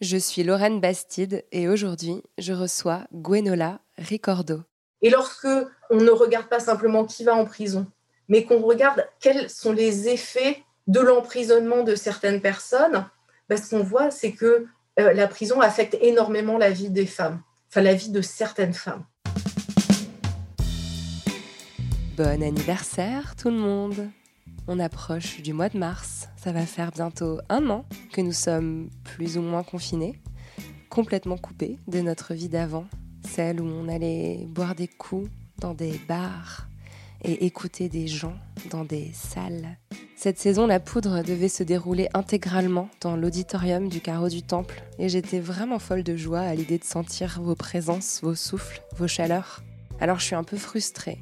Je suis Lorraine Bastide et aujourd'hui, je reçois Gwenola Ricordo. Et lorsque on ne regarde pas simplement qui va en prison, mais qu'on regarde quels sont les effets de l'emprisonnement de certaines personnes, ben, ce qu'on voit, c'est que euh, la prison affecte énormément la vie des femmes, enfin la vie de certaines femmes. Bon anniversaire tout le monde On approche du mois de mars, ça va faire bientôt un an que nous sommes plus ou moins confinés, complètement coupés de notre vie d'avant, celle où on allait boire des coups dans des bars et écouter des gens dans des salles. Cette saison, la poudre devait se dérouler intégralement dans l'auditorium du carreau du temple et j'étais vraiment folle de joie à l'idée de sentir vos présences, vos souffles, vos chaleurs. Alors je suis un peu frustrée.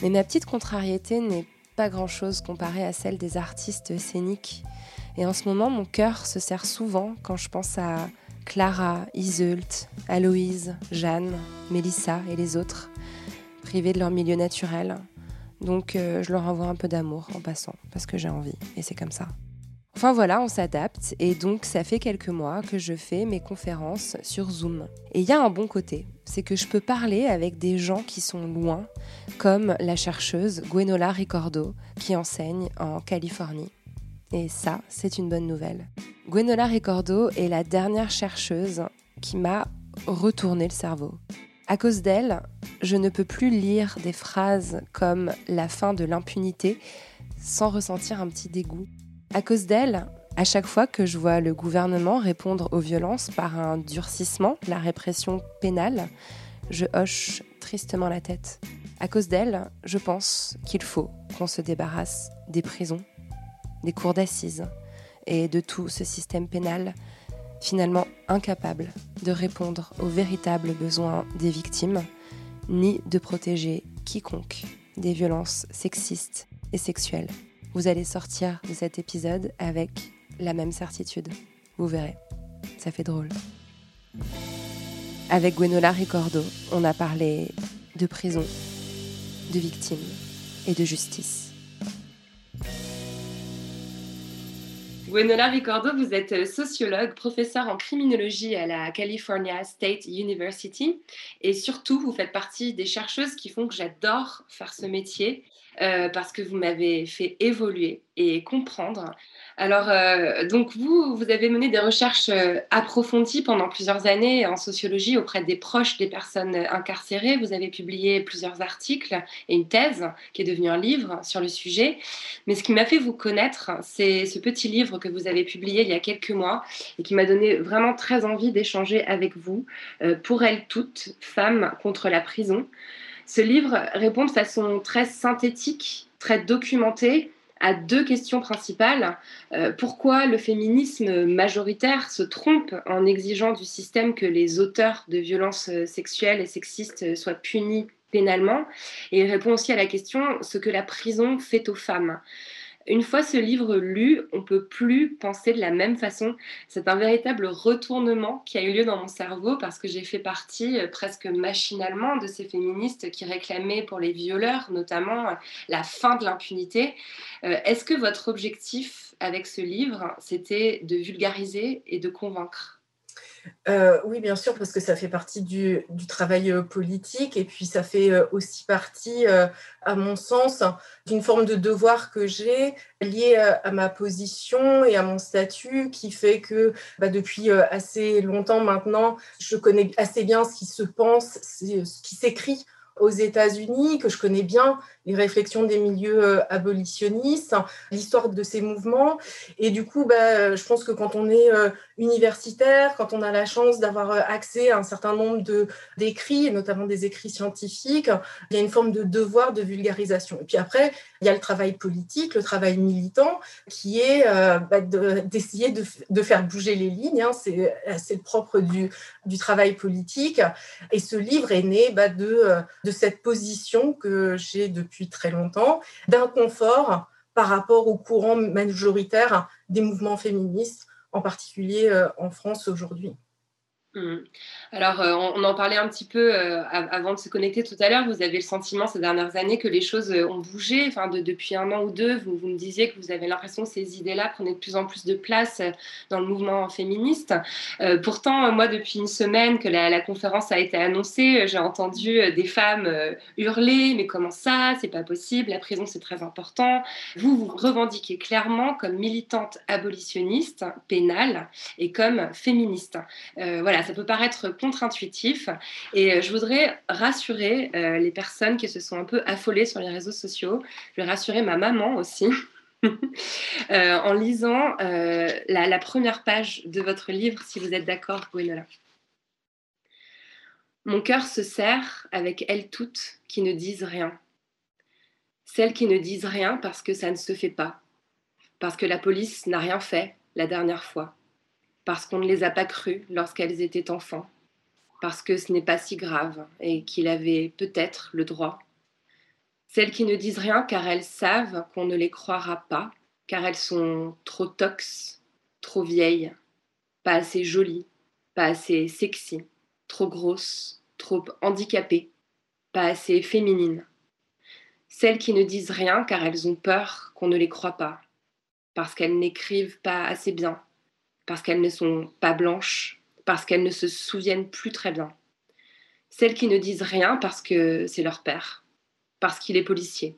Mais ma petite contrariété n'est pas grand-chose comparée à celle des artistes scéniques. Et en ce moment, mon cœur se serre souvent quand je pense à Clara, Iseult, Aloïse, Jeanne, Mélissa et les autres, privés de leur milieu naturel. Donc euh, je leur envoie un peu d'amour en passant, parce que j'ai envie, et c'est comme ça. Enfin voilà, on s'adapte, et donc ça fait quelques mois que je fais mes conférences sur Zoom. Et il y a un bon côté, c'est que je peux parler avec des gens qui sont loin, comme la chercheuse Gwenola Ricordo, qui enseigne en Californie. Et ça, c'est une bonne nouvelle. Gwenola Ricordo est la dernière chercheuse qui m'a retourné le cerveau. À cause d'elle, je ne peux plus lire des phrases comme la fin de l'impunité sans ressentir un petit dégoût. À cause d'elle, à chaque fois que je vois le gouvernement répondre aux violences par un durcissement la répression pénale, je hoche tristement la tête. À cause d'elle, je pense qu'il faut qu'on se débarrasse des prisons, des cours d'assises et de tout ce système pénal finalement incapable de répondre aux véritables besoins des victimes, ni de protéger quiconque des violences sexistes et sexuelles. Vous allez sortir de cet épisode avec la même certitude. Vous verrez, ça fait drôle. Avec Gwenola Ricordo, on a parlé de prison, de victimes et de justice. Gwenola Ricordo, vous êtes sociologue, professeur en criminologie à la California State University et surtout vous faites partie des chercheuses qui font que j'adore faire ce métier euh, parce que vous m'avez fait évoluer et comprendre. Alors, euh, donc vous, vous avez mené des recherches euh, approfondies pendant plusieurs années en sociologie auprès des proches des personnes incarcérées. Vous avez publié plusieurs articles et une thèse qui est devenue un livre sur le sujet. Mais ce qui m'a fait vous connaître, c'est ce petit livre que vous avez publié il y a quelques mois et qui m'a donné vraiment très envie d'échanger avec vous. Pour elles toutes, femmes contre la prison. Ce livre répond de façon très synthétique, très documentée à deux questions principales. Euh, pourquoi le féminisme majoritaire se trompe en exigeant du système que les auteurs de violences sexuelles et sexistes soient punis pénalement? Et il répond aussi à la question ce que la prison fait aux femmes. Une fois ce livre lu, on peut plus penser de la même façon. C'est un véritable retournement qui a eu lieu dans mon cerveau parce que j'ai fait partie euh, presque machinalement de ces féministes qui réclamaient pour les violeurs notamment euh, la fin de l'impunité. Euh, Est-ce que votre objectif avec ce livre, c'était de vulgariser et de convaincre? Euh, oui, bien sûr, parce que ça fait partie du, travail euh, politique et puis ça fait euh, aussi partie, à mon sens, d'une forme de devoir que j'ai lié à ma position et à mon statut qui fait que bah, depuis assez longtemps maintenant, je connais assez bien ce qui se pense, ce qui s'écrit aux États-Unis, que je connais bien les réflexions des milieux abolitionnistes, l'histoire de ces mouvements. Et du coup, bah, je pense que quand on est universitaire, quand on a la chance d'avoir euh, accès à un certain nombre d'écrits, notamment des écrits scientifiques, il y a une forme de devoir de vulgarisation. Et puis après, il y a le travail politique, le travail militant, qui est bah, d'essayer de, faire bouger les lignes. Hein. C'est le propre du, travail politique. Et ce livre est né bah, de, de cette position que j'ai depuis très longtemps, d'inconfort par rapport au courant majoritaire des mouvements féministes, en particulier euh, en France aujourd'hui. Mmh. Alors, euh, on, en parlait un petit peu euh, avant de se connecter tout à l'heure. Vous avez le sentiment ces dernières années que les choses euh, ont bougé. Enfin, depuis un an ou deux, vous, vous me disiez que vous avez l'impression que ces idées-là prenaient de plus en plus de place dans le mouvement féministe. pourtant, moi, depuis une semaine que la, conférence a été annoncée, j'ai entendu des femmes hurler Mais comment ça? C'est pas possible. La prison, c'est très important. Vous vous revendiquez clairement comme militante abolitionniste, pénale et comme féministe. voilà ça peut paraître contre-intuitif. Et euh, je voudrais rassurer euh, les personnes qui se sont un peu affolées sur les réseaux sociaux. Je vais rassurer ma maman aussi. Euh, en lisant la, première page de votre livre, si vous êtes d'accord, Gwenola. Mon cœur se serre avec elles toutes qui ne disent rien. Celles qui ne disent rien parce que ça ne se fait pas, parce que la police n'a rien fait la dernière fois, parce qu'on ne les a pas crues lorsqu'elles étaient enfants, parce que ce n'est pas si grave et qu'il avait peut-être le droit. Celles qui ne disent rien car elles savent qu'on ne les croira pas, car elles sont trop tox, trop vieilles, pas assez jolies, pas assez sexy, trop grosses, trop handicapées, pas assez féminines. Celles qui ne disent rien car elles ont peur qu'on ne les croit pas, parce qu'elles n'écrivent pas assez bien, parce qu'elles ne sont pas blanches, parce qu'elles ne se souviennent plus très bien. Celles qui ne disent rien parce que c'est leur père, parce qu'il est policier,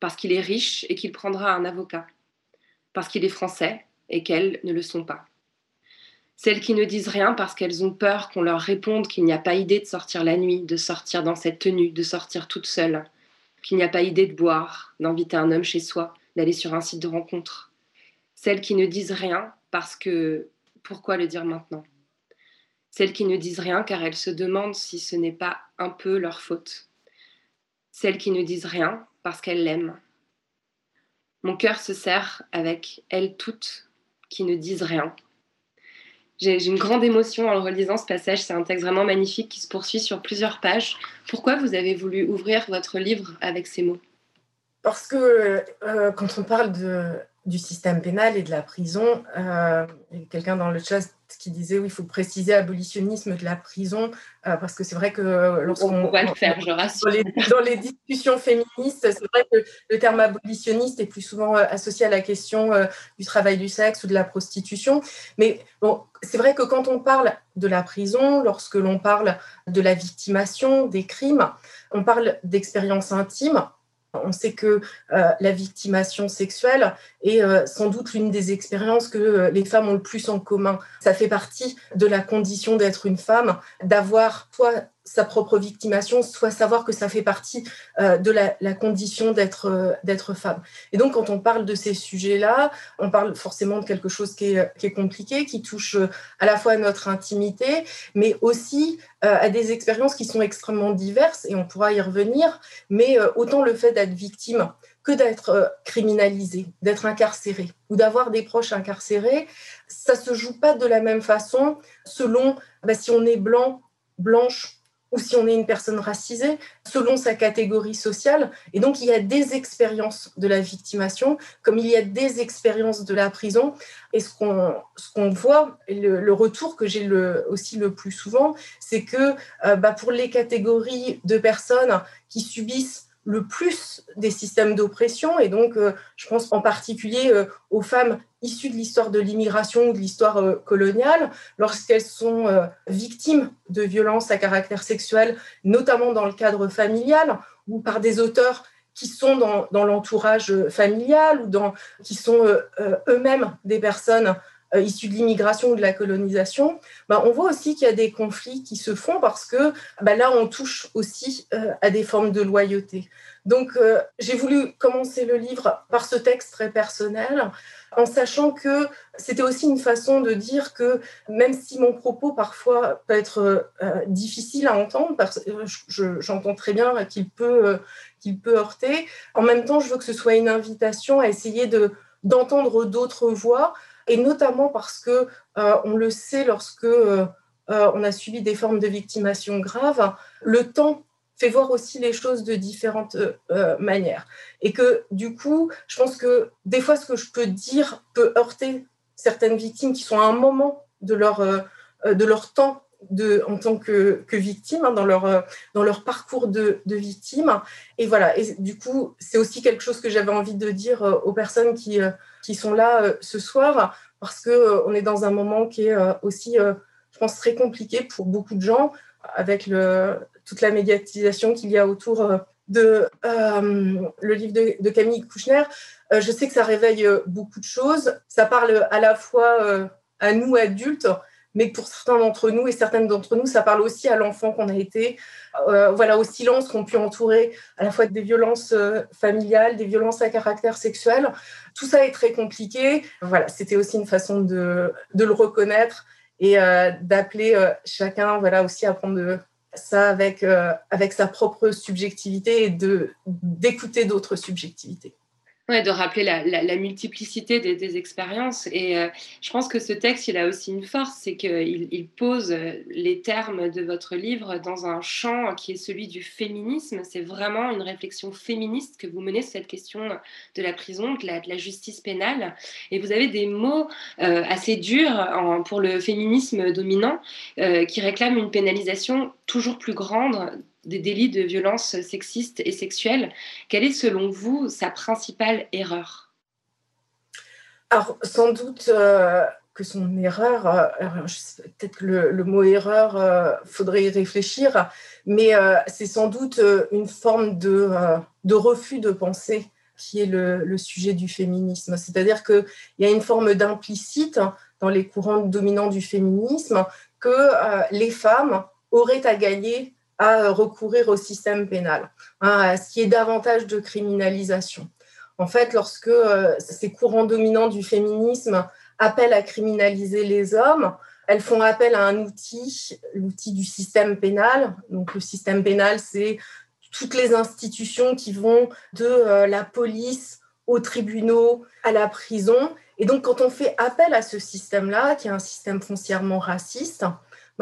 parce qu'il est riche et qu'il prendra un avocat, parce qu'il est français et qu'elles ne le sont pas. Celles qui ne disent rien parce qu'elles ont peur qu'on leur réponde qu'il n'y a pas idée de sortir la nuit, de sortir dans cette tenue, de sortir toute seule, qu'il n'y a pas idée de boire, d'inviter un homme chez soi, d'aller sur un site de rencontre. Celles qui ne disent rien parce que pourquoi le dire maintenant? Celles qui ne disent rien car elles se demandent si ce n'est pas un peu leur faute. Celles qui ne disent rien parce qu'elles l'aiment. Mon cœur se serre avec elles toutes qui ne disent rien. J'ai une grande émotion en relisant ce passage. C'est un texte vraiment magnifique qui se poursuit sur plusieurs pages. Pourquoi vous avez voulu ouvrir votre livre avec ces mots? Parce que euh, quand on parle de du système pénal et de la prison. Euh, quelqu'un dans le chat qui disait oui, il faut préciser abolitionnisme de la prison, euh, parce que c'est vrai que lorsqu'on va le faire, je rassure. Dans les, discussions féministes, c'est vrai que le terme abolitionniste est plus souvent euh, associé à la question du travail du sexe ou de la prostitution. Mais bon, c'est vrai que quand on parle de la prison, lorsque l'on parle de la victimation, des crimes, on parle d'expériences intimes on sait que euh, la victimation sexuelle est euh, sans doute l'une des expériences que euh, les femmes ont le plus en commun. Ça fait partie de la condition d'être une femme, d'avoir soit sa propre victimation, soit savoir que ça fait partie euh, de la, condition d'être euh, d'être femme. Et donc, quand on parle de ces sujets-là, on parle forcément de quelque chose qui est, qui est, compliqué, qui touche euh, à la fois à notre intimité, mais aussi à des expériences qui sont extrêmement diverses, et on pourra y revenir, mais autant le fait d'être victime que d'être criminalisé, d'être incarcéré ou d'avoir des proches incarcérés, ça se joue pas de la même façon selon bah, si on est blanc, blanche ou si on est une personne racisée, selon sa catégorie sociale. Et donc, il y a des expériences de la victimation, comme il y a des expériences de la prison. Et ce qu'on voit, le, retour que j'ai aussi le plus souvent, c'est que euh, bah, pour les catégories de personnes qui subissent le plus des systèmes d'oppression. Et donc, euh, je pense en particulier euh, aux femmes issues de l'histoire de l'immigration ou de l'histoire euh, coloniale, lorsqu'elles sont victimes de violences à caractère sexuel, notamment dans le cadre familial ou par des auteurs qui sont dans, l'entourage familial ou dans, qui sont eux-mêmes des personnes issus de l'immigration ou de la colonisation, bah, on voit aussi qu'il y a des conflits qui se font parce que bah, là, on touche aussi euh, à des formes de loyauté. Donc, euh, j'ai voulu commencer le livre par ce texte très personnel, en sachant que c'était aussi une façon de dire que même si mon propos parfois peut être difficile à entendre, parce que j'entends très bien qu'il peut, qu'il peut heurter, en même temps, je veux que ce soit une invitation à essayer de d'entendre d'autres voix et notamment parce que euh, on le sait lorsque euh, euh, on a subi des formes de victimation grave, le temps fait voir aussi les choses de différentes manières. Et que du coup, je pense que des fois, ce que je peux dire peut heurter certaines victimes qui sont à un moment de leur, de leur temps en tant que, que victime, hein, dans, leur, dans leur parcours de, de victime. Et voilà, et du coup, c'est aussi quelque chose que j'avais envie de dire aux personnes qui, qui sont là euh, ce soir parce que euh, on est dans un moment qui est euh, aussi, je pense, très compliqué pour beaucoup de gens avec toute la médiatisation qu'il y a autour de le livre de, Camille Kouchner. je sais que ça réveille beaucoup de choses. Ça parle à la fois à nous adultes, mais pour certains d'entre nous et certaines d'entre nous, ça parle aussi à l'enfant qu'on a été, euh, voilà, au silence qu'on pu entourer à la fois des violences euh, familiales, des violences à caractère sexuel. Tout ça est très compliqué. Voilà, c'était aussi une façon de, de le reconnaître et euh, d'appeler chacun, voilà, aussi à prendre ça avec, avec sa propre subjectivité et d'écouter d'autres subjectivités de rappeler la, multiplicité des, expériences. Et euh, je pense que ce texte, il a aussi une force, c'est qu'il il pose euh, les termes de votre livre dans un champ qui est celui du féminisme. C'est vraiment une réflexion féministe que vous menez sur cette question de la prison, de la, justice pénale. Et vous avez des mots euh, assez durs pour le féminisme dominant qui réclament une pénalisation toujours plus grande des délits de violence sexistes et sexuelles. Quelle est selon vous sa principale erreur? Alors sans doute euh, que son erreur, euh, peut-être le, mot erreur, euh, faudrait y réfléchir, mais c'est sans doute une forme de, refus de pensée qui est le, le sujet du féminisme. C'est-à-dire qu'il y a une forme d'implicite dans les courants dominants du féminisme que les femmes auraient à gagner à recourir au système pénal, hein, à ce qui est davantage de criminalisation. En fait, lorsque euh, ces courants dominants du féminisme appellent à criminaliser les hommes, elles font appel à un outil, l'outil du système pénal. Donc le système pénal, c'est toutes les institutions qui vont de euh, la police aux tribunaux, à la prison. Et donc quand on fait appel à ce système-là, qui est un système foncièrement raciste,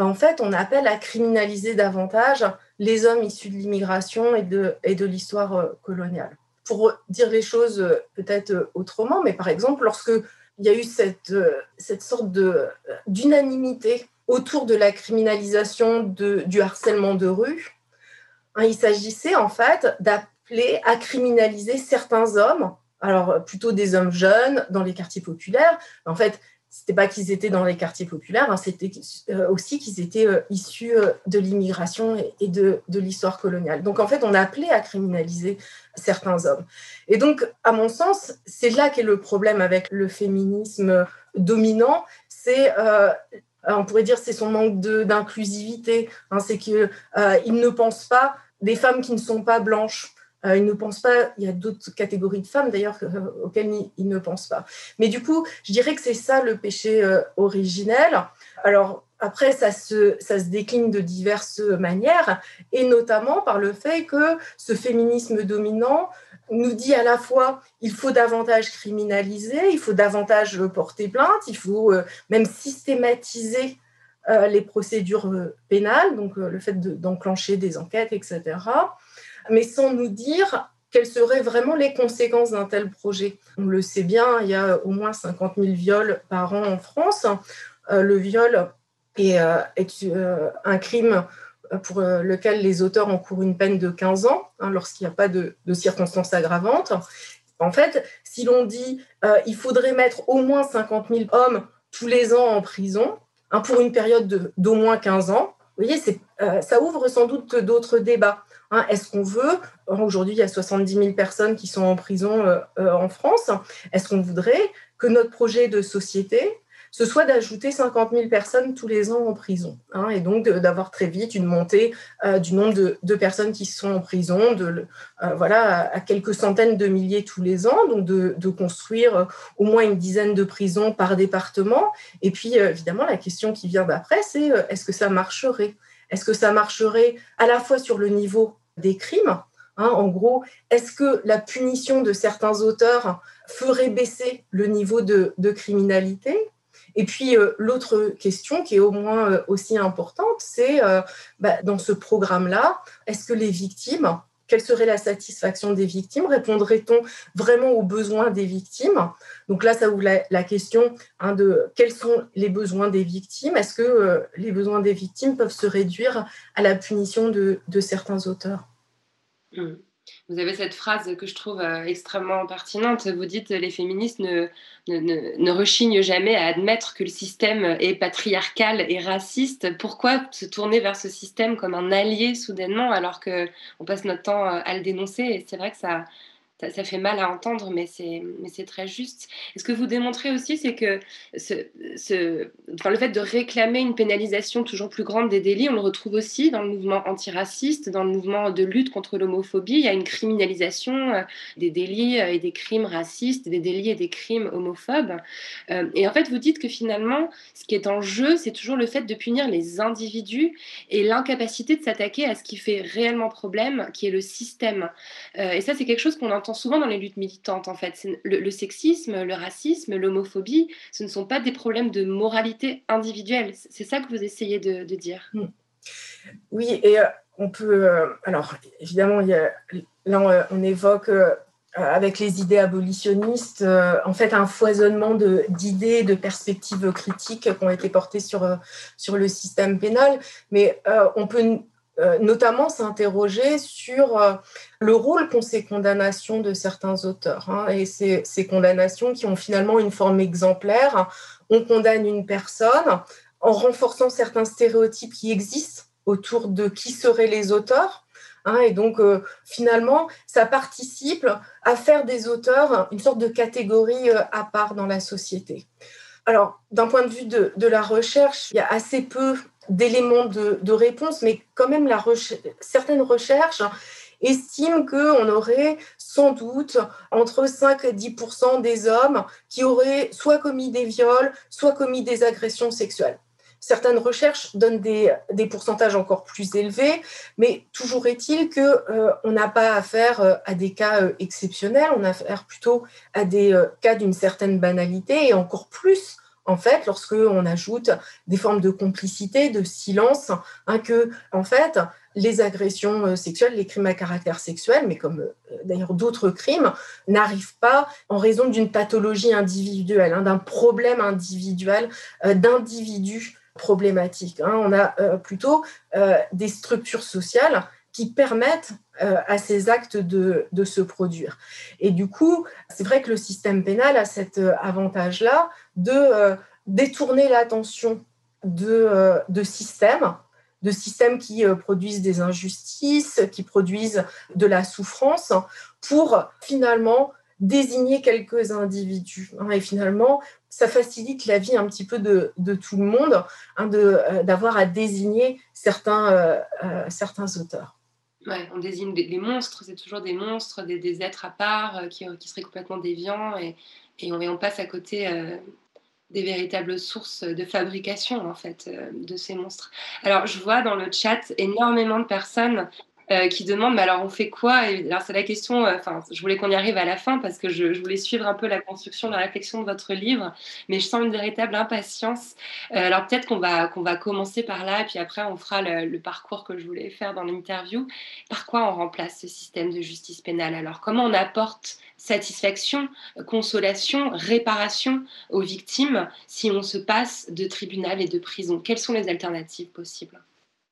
bah, en fait, on appelle à criminaliser davantage les hommes issus de l'immigration et de, l'histoire euh, coloniale. Pour dire les choses euh, peut-être euh, autrement, mais par exemple, lorsque il y a eu cette, sorte d'unanimité autour de la criminalisation du harcèlement de rue, hein, il s'agissait en fait d'appeler à criminaliser certains hommes, alors plutôt des hommes jeunes dans les quartiers populaires. En fait, c'était pas qu'ils étaient dans les quartiers populaires, hein, c'était euh, aussi qu'ils étaient euh, issus euh, de l'immigration et, de, de l'histoire coloniale. Donc en fait, on a appelé à criminaliser certains hommes. Et donc, à mon sens, c'est là qu'est le problème avec le féminisme dominant. C'est, on pourrait dire, c'est son manque d'inclusivité. Hein, c'est qu'il ne pense pas des femmes qui ne sont pas blanches. Euh, il ne pense pas, il y a d'autres catégories de femmes d'ailleurs euh, auxquelles il, ne pense pas. Mais du coup, je dirais que c'est ça le péché euh, originel. Alors après, ça se, ça se décline de diverses manières, et notamment par le fait que ce féminisme dominant nous dit à la fois il faut davantage criminaliser, il faut davantage porter plainte, il faut même systématiser les procédures pénales, donc le fait d'enclencher des enquêtes, etc mais sans nous dire quelles seraient vraiment les conséquences d'un tel projet. On le sait bien, il y a au moins 50 000 viols par an en France. Euh, le viol est, euh, euh, un crime pour lequel les auteurs encourent une peine de 15 ans hein, lorsqu'il n'y a pas de, circonstances aggravantes. En fait, si l'on dit il faudrait mettre au moins 50 000 hommes tous les ans en prison hein, pour une période d'au moins 15 ans, vous voyez, ça ouvre sans doute d'autres débats. Hein, est-ce qu'on veut, aujourd'hui il y a 70 000 personnes qui sont en prison euh, euh, en France, est-ce qu'on voudrait que notre projet de société, ce soit d'ajouter 50 000 personnes tous les ans en prison, hein, et donc d'avoir très vite une montée euh, du nombre de, personnes qui sont en prison, voilà, à, quelques centaines de milliers tous les ans, donc de, construire au moins une dizaine de prisons par département. Et puis, évidemment, la question qui vient d'après, c'est est-ce que ça marcherait? Est-ce que ça marcherait à la fois sur le niveau des crimes. Hein, en gros, est-ce que la punition de certains auteurs ferait baisser le niveau de, criminalité? Et puis euh, l'autre question qui est au moins euh, aussi importante, c'est euh, bah, dans ce programme-là, est-ce que les victimes quelle serait la satisfaction des victimes? Répondrait-on vraiment aux besoins des victimes? Donc là, ça ouvre la, question hein, de quels sont les besoins des victimes? Est-ce que les besoins des victimes peuvent se réduire à la punition de certains auteurs? Mm. Vous avez cette phrase que je trouve euh, extrêmement pertinente. Vous dites les féministes ne, ne, rechignent jamais à admettre que le système est patriarcal et raciste. Pourquoi se tourner vers ce système comme un allié soudainement alors qu'on passe notre temps euh, à le dénoncer? Et c'est vrai que ça, ça, fait mal à entendre, mais c'est très juste. Et ce que vous démontrez aussi, c'est que ce, le fait de réclamer une pénalisation toujours plus grande des délits, on le retrouve aussi dans le mouvement antiraciste, dans le mouvement de lutte contre l'homophobie. Il y a une criminalisation euh, des délits euh, et des crimes racistes, des délits et des crimes homophobes. Euh, et en fait, vous dites que finalement, ce qui est en jeu, c'est toujours le fait de punir les individus et l'incapacité de s'attaquer à ce qui fait réellement problème, qui est le système. Et ça, c'est quelque chose qu'on entend souvent dans les luttes militantes, en fait. Le, sexisme, le racisme, l'homophobie, ce ne sont pas des problèmes de moralité individuelle. C'est ça que vous essayez de, dire? Hmm. Oui, et euh, on peut. Euh, alors, évidemment, là, on, évoque. Euh, avec les idées abolitionnistes, en fait, un foisonnement d'idées, de, perspectives critiques qui ont été portées sur, sur le système pénal. Mais on peut notamment s'interroger sur euh, le rôle qu'ont ces condamnations de certains auteurs. Hein, et ces, condamnations qui ont finalement une forme exemplaire. On condamne une personne en renforçant certains stéréotypes qui existent autour de qui seraient les auteurs. Hein, et donc, euh, finalement, ça participe à faire des auteurs une sorte de catégorie à part dans la société. Alors, d'un point de vue de, la recherche, il y a assez peu d'éléments de, réponse, mais quand même certaines recherches estiment qu'on aurait sans doute entre 5 et 10 des hommes qui auraient soit commis des viols, soit commis des agressions sexuelles. Certaines recherches donnent des, pourcentages encore plus élevés, mais toujours est-il qu'on euh, n'a pas affaire euh, à des cas euh, exceptionnels, on a affaire plutôt à des cas d'une certaine banalité et encore plus en fait, lorsque on ajoute des formes de complicité, de silence, hein, que en fait, les agressions euh, sexuelles, les crimes à caractère sexuel, mais comme euh, d'ailleurs d'autres crimes, n'arrivent pas en raison d'une pathologie individuelle, hein, d'un problème individuel, euh, d'individus problématiques. Hein. On a plutôt des structures sociales qui permettent à ces actes de, se produire. Et du coup, c'est vrai que le système pénal a cet avantage-là de euh, détourner l'attention de, euh, systèmes, de systèmes qui euh, produisent des injustices, qui produisent de la souffrance, pour finalement désigner quelques individus. Hein. Et finalement, ça facilite la vie un petit peu de, tout le monde hein, d'avoir à désigner certains auteurs. On désigne des, monstres, c'est toujours des monstres, des, êtres à part qui, qui, seraient complètement déviants et, on, passe à côté des véritables sources de fabrication en fait euh, de ces monstres. Alors je vois dans le chat énormément de personnes euh, qui demandent mais alors on fait quoi? Alors c'est la question, euh, enfin je voulais qu'on y arrive à la fin parce que je, voulais suivre un peu la construction, la réflexion de votre livre, mais je sens une véritable impatience. alors peut-être qu'on va, qu'on va commencer par là et puis après on fera le, le parcours que je voulais faire dans l'interview. Par quoi on remplace ce système de justice pénale Alors? Comment on apporte satisfaction, consolation, réparation aux victimes si on se passe de tribunal et de prison? Quelles sont les alternatives possibles?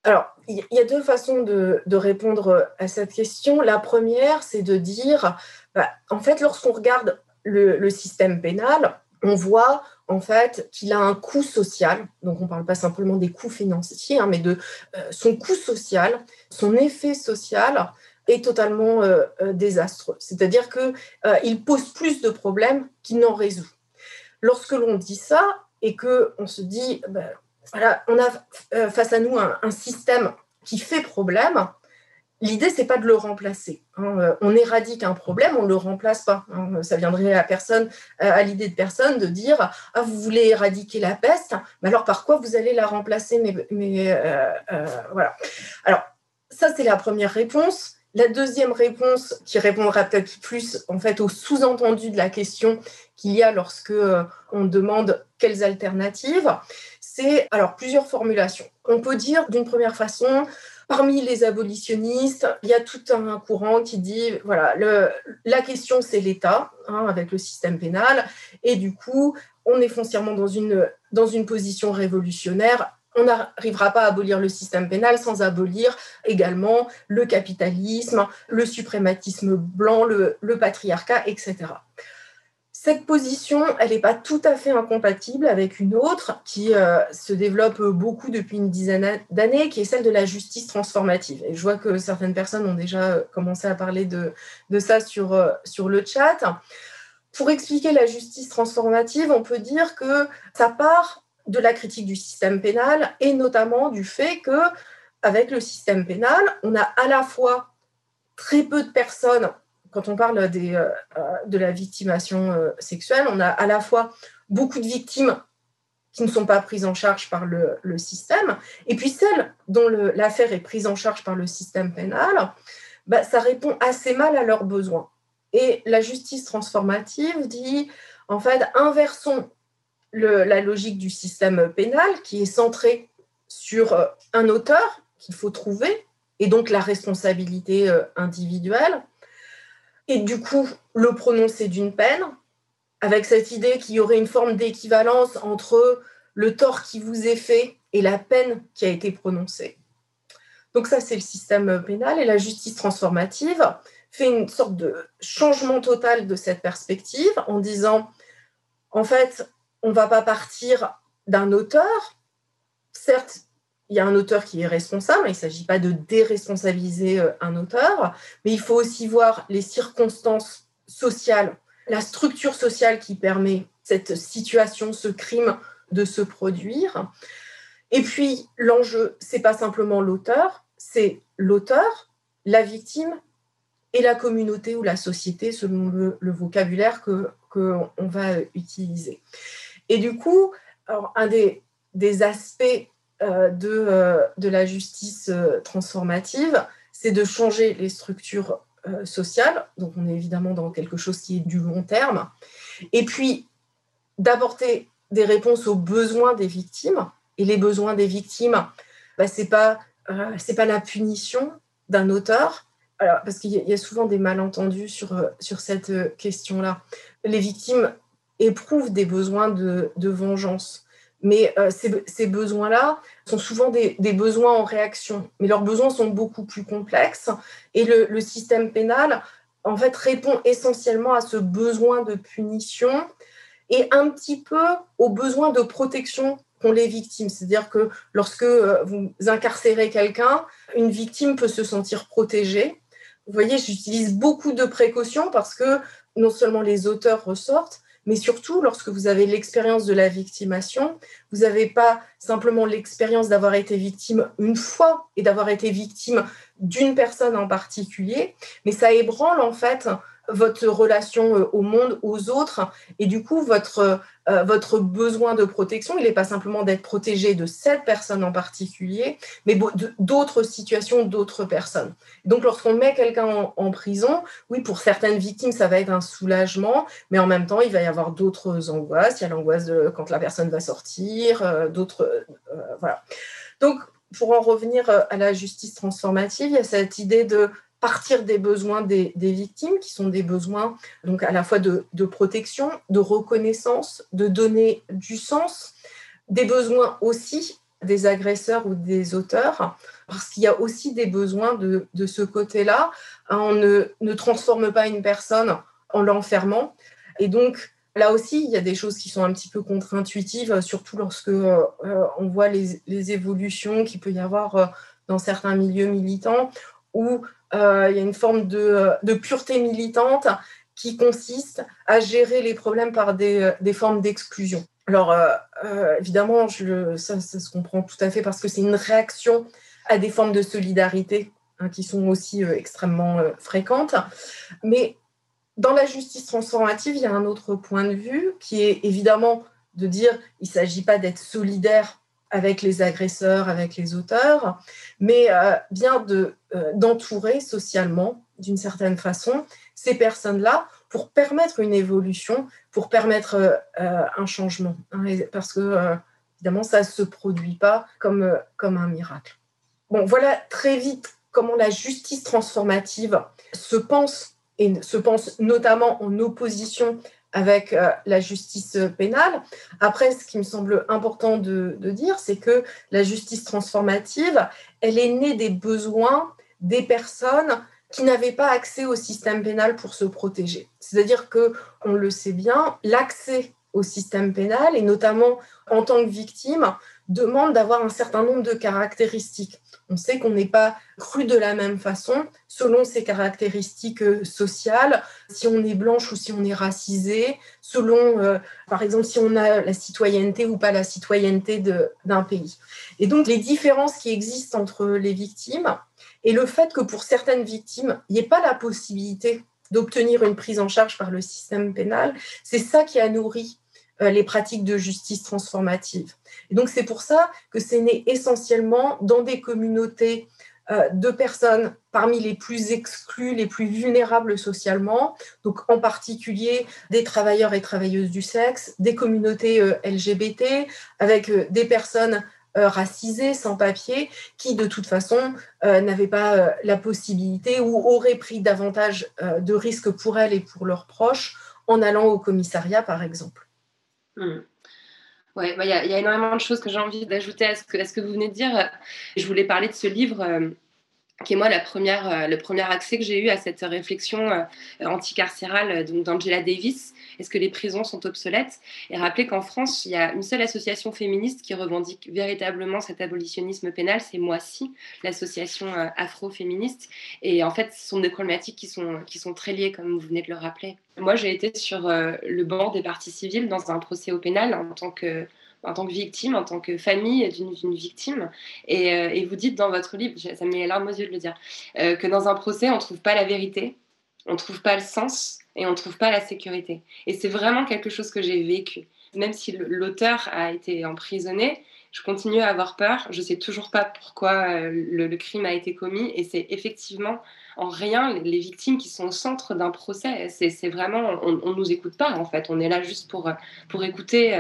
Alors, il y a deux façons de, répondre à cette question. La première, c'est de dire, bah, en fait, lorsqu'on regarde le, système pénal, on voit en fait qu'il a un coût social. Donc, on ne parle pas simplement des coûts financiers, hein, mais de euh, son coût social, son effet social est totalement euh, euh, désastreux. C'est-à-dire qu'il pose plus de problèmes qu'il n'en résout. Lorsque l'on dit ça et que on se dit, bah, on a face à nous un, système qui fait problème, L'idée, c'est pas de le remplacer. Hein. Euh, on éradique un problème, on ne le remplace pas. Hein. Ça viendrait à personne, à l'idée de personne de dire ah vous voulez éradiquer la peste, mais alors par quoi vous allez la remplacer Mais, euh, euh, voilà. Alors ça c'est la première réponse. La deuxième réponse, qui répondra peut-être plus en fait au sous-entendu de la question qu'il y a lorsque on demande quelles alternatives, c'est alors plusieurs formulations. On peut dire d'une première façon Parmi les abolitionnistes, il y a tout un courant qui dit, voilà, la question c'est l'État, hein, avec le système pénal, et du coup, on est foncièrement dans une, dans une position révolutionnaire. On n'arrivera pas à abolir le système pénal sans abolir également le capitalisme, le suprématisme blanc, le patriarcat, etc. Cette position, elle n'est pas tout à fait incompatible avec une autre qui euh, se développe beaucoup depuis une dizaine d'années, qui est celle de la justice transformative. Et je vois que certaines personnes ont déjà euh, commencé à parler de, ça sur, euh, sur le chat. Pour expliquer la justice transformative, on peut dire que ça part de la critique du système pénal et notamment du fait que avec le système pénal, on a à la fois très peu de personnes quand on parle des, euh, euh, de la victimation euh, sexuelle, on a à la fois beaucoup de victimes qui ne sont pas prises en charge par le, système, et puis celles dont l'affaire est prise en charge par le système pénal, bah, ça répond assez mal à leurs besoins. Et la justice transformative dit, en fait, inversons la logique du système pénal qui est centré sur un auteur qu'il faut trouver, et donc la responsabilité individuelle, et du coup le prononcer d'une peine, avec cette idée qu'il y aurait une forme d'équivalence entre le tort qui vous est fait et la peine qui a été prononcée. Donc ça, c'est le système pénal et la justice transformative fait une sorte de changement total de cette perspective en disant, en fait, on ne va pas partir d'un auteur. Certes, il y a un auteur qui est responsable, il ne s'agit pas de déresponsabiliser euh, un auteur, mais il faut aussi voir les circonstances sociales, la structure sociale qui permet cette situation, ce crime de se produire. Et puis l'enjeu, c'est pas simplement l'auteur, c'est l'auteur, la victime et la communauté ou la société selon le, vocabulaire que qu'on va utiliser. Et du coup, alors, un des, aspects de, euh, de la justice euh, transformative, c'est de changer les structures sociales. Donc, on est évidemment dans quelque chose qui est du long terme. Et puis, d'apporter des réponses aux besoins des victimes. Et les besoins des victimes, bah, ce n'est pas, pas la punition d'un auteur, alors, parce qu'il y a souvent des malentendus sur, sur cette question-là. Les victimes éprouvent des besoins de, de vengeance. Mais euh, ces, besoins-là sont souvent des, besoins en réaction, mais leurs besoins sont beaucoup plus complexes. Et le, système pénal, en fait, répond essentiellement à ce besoin de punition et un petit peu au besoin de protection qu'ont les victimes. C'est-à-dire que lorsque euh, vous incarcérez quelqu'un, une victime peut se sentir protégée. Vous voyez, j'utilise beaucoup de précautions parce que non seulement les auteurs ressortent, mais surtout lorsque vous avez l'expérience de la victimation, vous n'avez pas simplement l'expérience d'avoir été victime une fois et d'avoir été victime d'une personne en particulier, mais ça ébranle en fait votre relation euh, au monde, aux autres, et du coup, votre, euh, votre besoin de protection, il n'est pas simplement d'être protégé de cette personne en particulier, mais d'autres situations, d'autres personnes. Donc, lorsqu'on met quelqu'un en, prison, oui, pour certaines victimes, ça va être un soulagement, mais en même temps, il va y avoir d'autres angoisses. Il y a l'angoisse quand la personne va sortir, euh, d'autres. voilà. Donc, pour en revenir à la justice transformative, il y a cette idée de partir des besoins des, victimes, qui sont des besoins donc à la fois de, protection, de reconnaissance, de donner du sens, des besoins aussi des agresseurs ou des auteurs, parce qu'il y a aussi des besoins de, de ce côté-là. On ne, ne transforme pas une personne en l'enfermant. Et donc, Là aussi, il y a des choses qui sont un petit peu contre-intuitives, surtout lorsque euh, on voit les, les évolutions qu'il peut y avoir euh, dans certains milieux militants, où euh, il y a une forme de, de, pureté militante qui consiste à gérer les problèmes par des, des formes d'exclusion. Alors, évidemment, ça, se comprend tout à fait parce que c'est une réaction à des formes de solidarité hein, qui sont aussi extrêmement fréquentes. Mais dans la justice transformative, il y a un autre point de vue qui est évidemment de dire il ne s'agit pas d'être solidaire avec les agresseurs, avec les auteurs, mais euh, bien de, euh, d'entourer socialement, d'une certaine façon, ces personnes-là pour permettre une évolution, pour permettre euh, un changement. Hein, parce que, évidemment, ça ne se produit pas comme, comme un miracle. Bon, voilà très vite comment la justice transformative se pense et se pense notamment en opposition avec euh, la justice pénale. Après, ce qui me semble important de, de dire, c'est que la justice transformative, elle est née des besoins des personnes qui n'avaient pas accès au système pénal pour se protéger. C'est-à-dire que, on le sait bien, l'accès au système pénal, et notamment en tant que victime, demande d'avoir un certain nombre de caractéristiques. On sait qu'on n'est pas cru de la même façon selon ses caractéristiques euh, sociales, si on est blanche ou si on est racisé, selon, euh, par exemple, si on a la citoyenneté ou pas la citoyenneté d'un pays. Et donc, les différences qui existent entre les victimes et le fait que pour certaines victimes, il n'y ait pas la possibilité d'obtenir une prise en charge par le système pénal, c'est ça qui a nourri les pratiques de justice transformative. Et donc c'est pour ça que c'est né essentiellement dans des communautés euh, de personnes parmi les plus exclus, les plus vulnérables socialement, donc en particulier des travailleurs et travailleuses du sexe, des communautés euh, LGBT, avec des personnes racisées, sans papier, qui de toute façon n'avaient pas la possibilité ou auraient pris davantage de risques pour elles et pour leurs proches en allant au commissariat, par exemple. Hmm. Ouais, bah, il y, a énormément de choses que j'ai envie d'ajouter à, ce que, ce que vous venez de dire. Je voulais parler de ce livre. Euh, qui est moi euh, le premier accès que j'ai eu à cette réflexion euh, anticarcérale d'Angela Davis. Est-ce que les prisons sont obsolètes? Et rappeler qu'en France, il y a une seule association féministe qui revendique véritablement cet abolitionnisme pénal, c'est Moi-Si, l'association euh, afro-féministe. Et en fait, ce sont des problématiques qui sont, qui sont très liées, comme vous venez de le rappeler. Moi, j'ai été sur le banc des parties civiles dans un procès au pénal en tant que en tant que victime, en tant que famille d'une victime. Et, euh, et, vous dites dans votre livre, ça me met les larmes aux yeux de le dire, euh, que dans un procès, on ne trouve pas la vérité, on ne trouve pas le sens et on ne trouve pas la sécurité. Et c'est vraiment quelque chose que j'ai vécu. Même si l'auteur a été emprisonné, je continue à avoir peur. Je ne sais toujours pas pourquoi euh, le, crime a été commis. Et c'est effectivement en rien les, victimes qui sont au centre d'un procès. C'est vraiment, on ne nous écoute pas en fait. On est là juste pour, pour écouter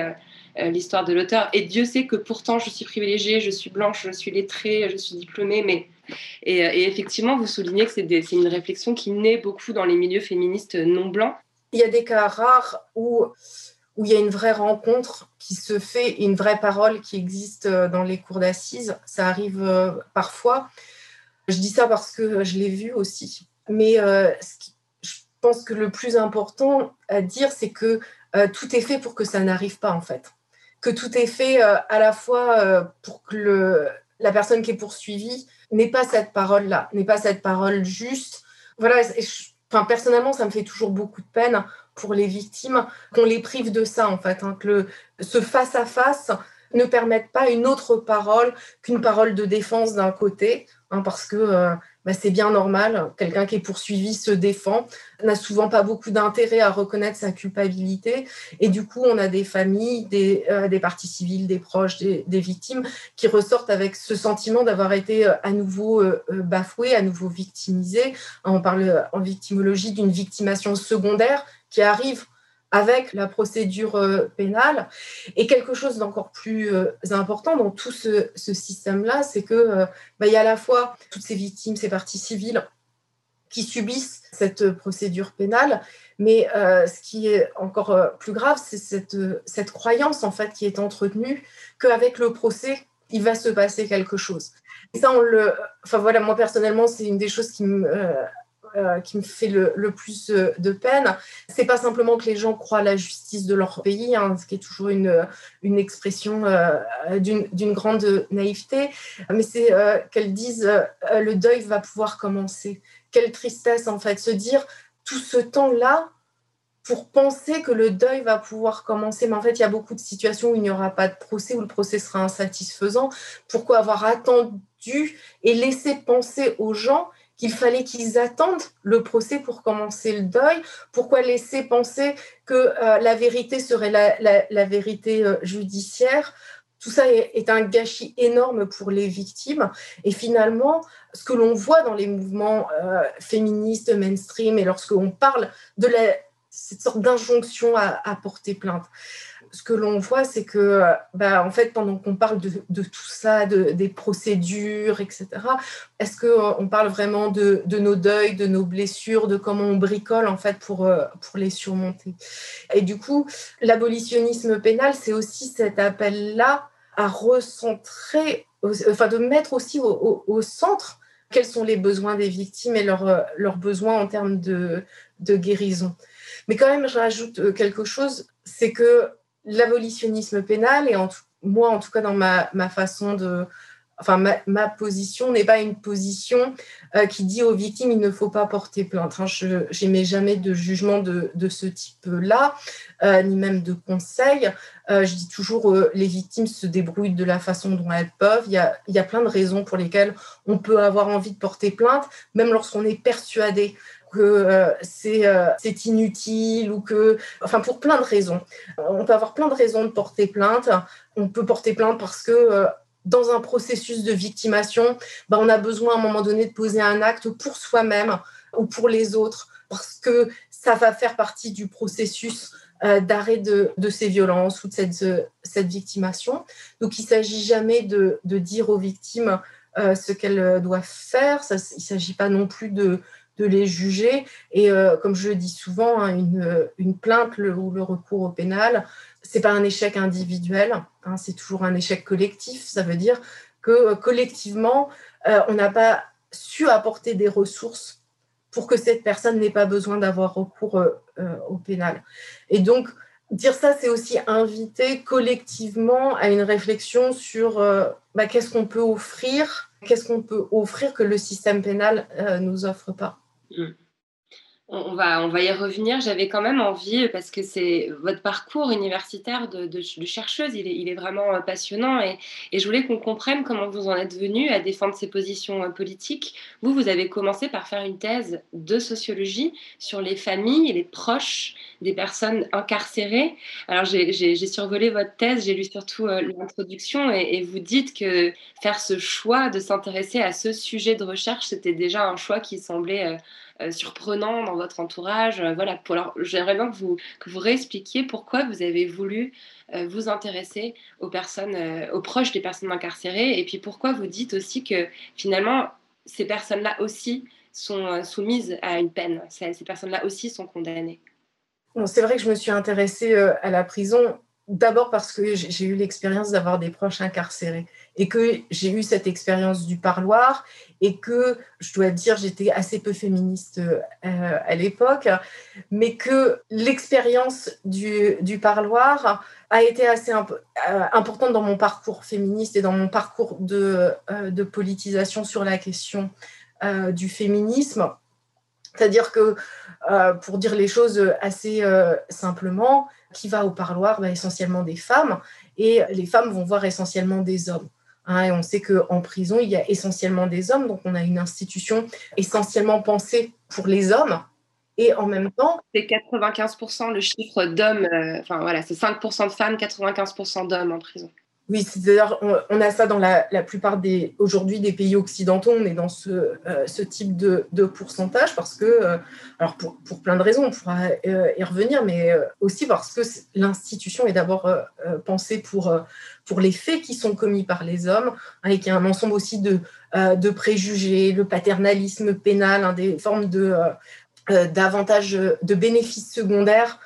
euh, l'histoire de l'auteur. Et Dieu sait que pourtant je suis privilégiée, je suis blanche, je suis lettrée, je suis diplômée, mais et, euh, effectivement, vous soulignez que c'est une réflexion qui naît beaucoup dans les milieux féministes non blancs. Il y a des cas rares où, où il y a une vraie rencontre qui se fait, une vraie parole qui existe euh, dans les cours d'assises. Ça arrive parfois. Je dis ça parce que je l'ai vu aussi. Mais je pense que le plus important à dire, c'est que tout est fait pour que ça n'arrive pas, en fait que tout est fait euh, à la fois euh, pour que la personne qui est poursuivie n'ait pas cette parole-là, n'ait pas cette parole juste. Voilà, enfin, personnellement, ça me fait toujours beaucoup de peine pour les victimes qu'on les prive de ça, en fait, hein, que ce face-à-face ne permette pas une autre parole qu'une parole de défense d'un côté, hein, parce que euh, bah, c'est bien normal. Quelqu'un qui est poursuivi se défend, n'a souvent pas beaucoup d'intérêt à reconnaître sa culpabilité. Et du coup, on a des familles, des, euh, des parties civiles, des proches, des, victimes qui ressortent avec ce sentiment d'avoir été euh, à nouveau bafoué, à nouveau victimisé. On parle en victimologie d'une victimation secondaire qui arrive avec la procédure euh, pénale. Et quelque chose d'encore plus euh, important dans tout ce, système-là, c'est que euh, bah, il y a à la fois toutes ces victimes, ces parties civiles qui subissent cette procédure pénale, mais ce qui est encore plus grave, c'est cette, croyance en fait qui est entretenue qu'avec le procès, il va se passer quelque chose. Ça. Enfin voilà, moi personnellement, c'est une des choses qui me. Euh, qui me fait le, plus euh, de peine, c'est pas simplement que les gens croient à la justice de leur pays, hein, ce qui est toujours une, une expression euh, d'une grande naïveté, mais c'est qu'elles disent le deuil va pouvoir commencer. Quelle tristesse en fait, se dire tout ce temps-là pour penser que le deuil va pouvoir commencer. Mais en fait, il y a beaucoup de situations où il n'y aura pas de procès, où le procès sera insatisfaisant. Pourquoi avoir attendu et laissé penser aux gens qu'il fallait qu'ils attendent le procès pour commencer le deuil Pourquoi laisser penser que euh, la vérité serait la, vérité euh, judiciaire? Tout ça est, un gâchis énorme pour les victimes. Et finalement, ce que l'on voit dans les mouvements euh, féministes, mainstream, et lorsqu'on parle de cette sorte d'injonction à, porter plainte, ce que l'on voit, c'est que, bah, en fait, pendant qu'on parle de, tout ça, de, des procédures, etc., est-ce qu'on euh, parle vraiment de, nos deuils, de nos blessures, de comment on bricole, en fait, pour, euh, pour les surmonter? Et du coup, l'abolitionnisme pénal, c'est aussi cet appel-là à recentrer, enfin, de mettre aussi au, centre quels sont les besoins des victimes et leurs, euh, leurs besoins en termes de, de guérison. Mais quand même, je rajoute quelque chose, c'est que l'abolitionnisme pénal, et en moi, en tout cas, dans ma, façon de. Enfin, ma, position n'est pas une position euh, qui dit aux victimes il ne faut pas porter plainte. Hein. Je n'émets jamais de jugement de, ce type-là, euh, ni même de conseils. Euh, je dis toujours les victimes se débrouillent de la façon dont elles peuvent. Y, a, il y a plein de raisons pour lesquelles on peut avoir envie de porter plainte, même lorsqu'on est persuadé que euh, euh, c'est inutile ou que, enfin pour plein de raisons. On peut avoir plein de raisons de porter plainte. On peut porter plainte parce que euh, dans un processus de victimation, ben, on a besoin à un moment donné de poser un acte pour soi-même ou pour les autres parce que ça va faire partie du processus d'arrêt de, ces violences ou de cette, cette victimation. Donc il ne s'agit jamais de, dire aux victimes ce qu'elles doivent faire. Il ne s'agit pas non plus de, de les juger. Et euh, comme je le dis souvent, hein, une, plainte ou le recours au pénal, c'est pas un échec individuel, hein, c'est toujours un échec collectif. Ça veut dire que euh, collectivement, euh, on n'a pas su apporter des ressources pour que cette personne n'ait pas besoin d'avoir recours au pénal. Et donc, dire ça, c'est aussi inviter collectivement à une réflexion sur bah, qu'est-ce qu'on peut offrir, qu'est-ce qu'on peut offrir que le système pénal ne nous offre pas. Mm. On va, on va y revenir. J'avais quand même envie, parce que c'est votre parcours universitaire de, chercheuse, il est, vraiment euh, passionnant. Et, je voulais qu'on comprenne comment vous en êtes venu à défendre ces positions euh, politiques. Vous, vous avez commencé par faire une thèse de sociologie sur les familles et les proches des personnes incarcérées. Alors, j'ai survolé votre thèse, j'ai lu surtout euh, l'introduction, et, vous dites que faire ce choix de s'intéresser à ce sujet de recherche, c'était déjà un choix qui semblait surprenant dans votre entourage. Euh, voilà, alors j'aimerais bien que vous, que vous réexpliquiez pourquoi vous avez voulu euh, vous intéresser aux personnes, aux proches des personnes incarcérées, et puis pourquoi vous dites aussi que finalement ces personnes-là aussi sont soumises à une peine. Ces, personnes-là aussi sont condamnées. c'est vrai que je me suis intéressée à la prison d'abord parce que j'ai eu l'expérience d'avoir des proches incarcérés et que j'ai eu cette expérience du parloir et que je dois dire j'étais assez peu féministe euh, à l'époque, mais que l'expérience du, parloir a été assez euh, importante dans mon parcours féministe et dans mon parcours de, euh, politisation sur la question du féminisme. C'est-à-dire que, pour dire les choses assez simplement, qui va au parloir bah, Essentiellement des femmes, et les femmes vont voir essentiellement des hommes. Hein, on sait qu'en prison, il y a essentiellement des hommes, donc on a une institution essentiellement pensée pour les hommes. Et en même temps. C'est 95% le chiffre d'hommes, euh, enfin voilà, c'est 5% de femmes, 95% d'hommes en prison. Oui, c'est-à-dire on, a ça dans la, plupart des aujourd'hui des pays occidentaux, on est dans ce, euh, type de, pourcentage parce que, euh, alors pour, plein de raisons, on pourra euh, y revenir, mais aussi parce que l'institution est d'abord pensée pour, les faits qui sont commis par les hommes, hein, et qu'il y a un ensemble aussi de, préjugés, le paternalisme pénal, hein, des formes de davantage de bénéfices secondaires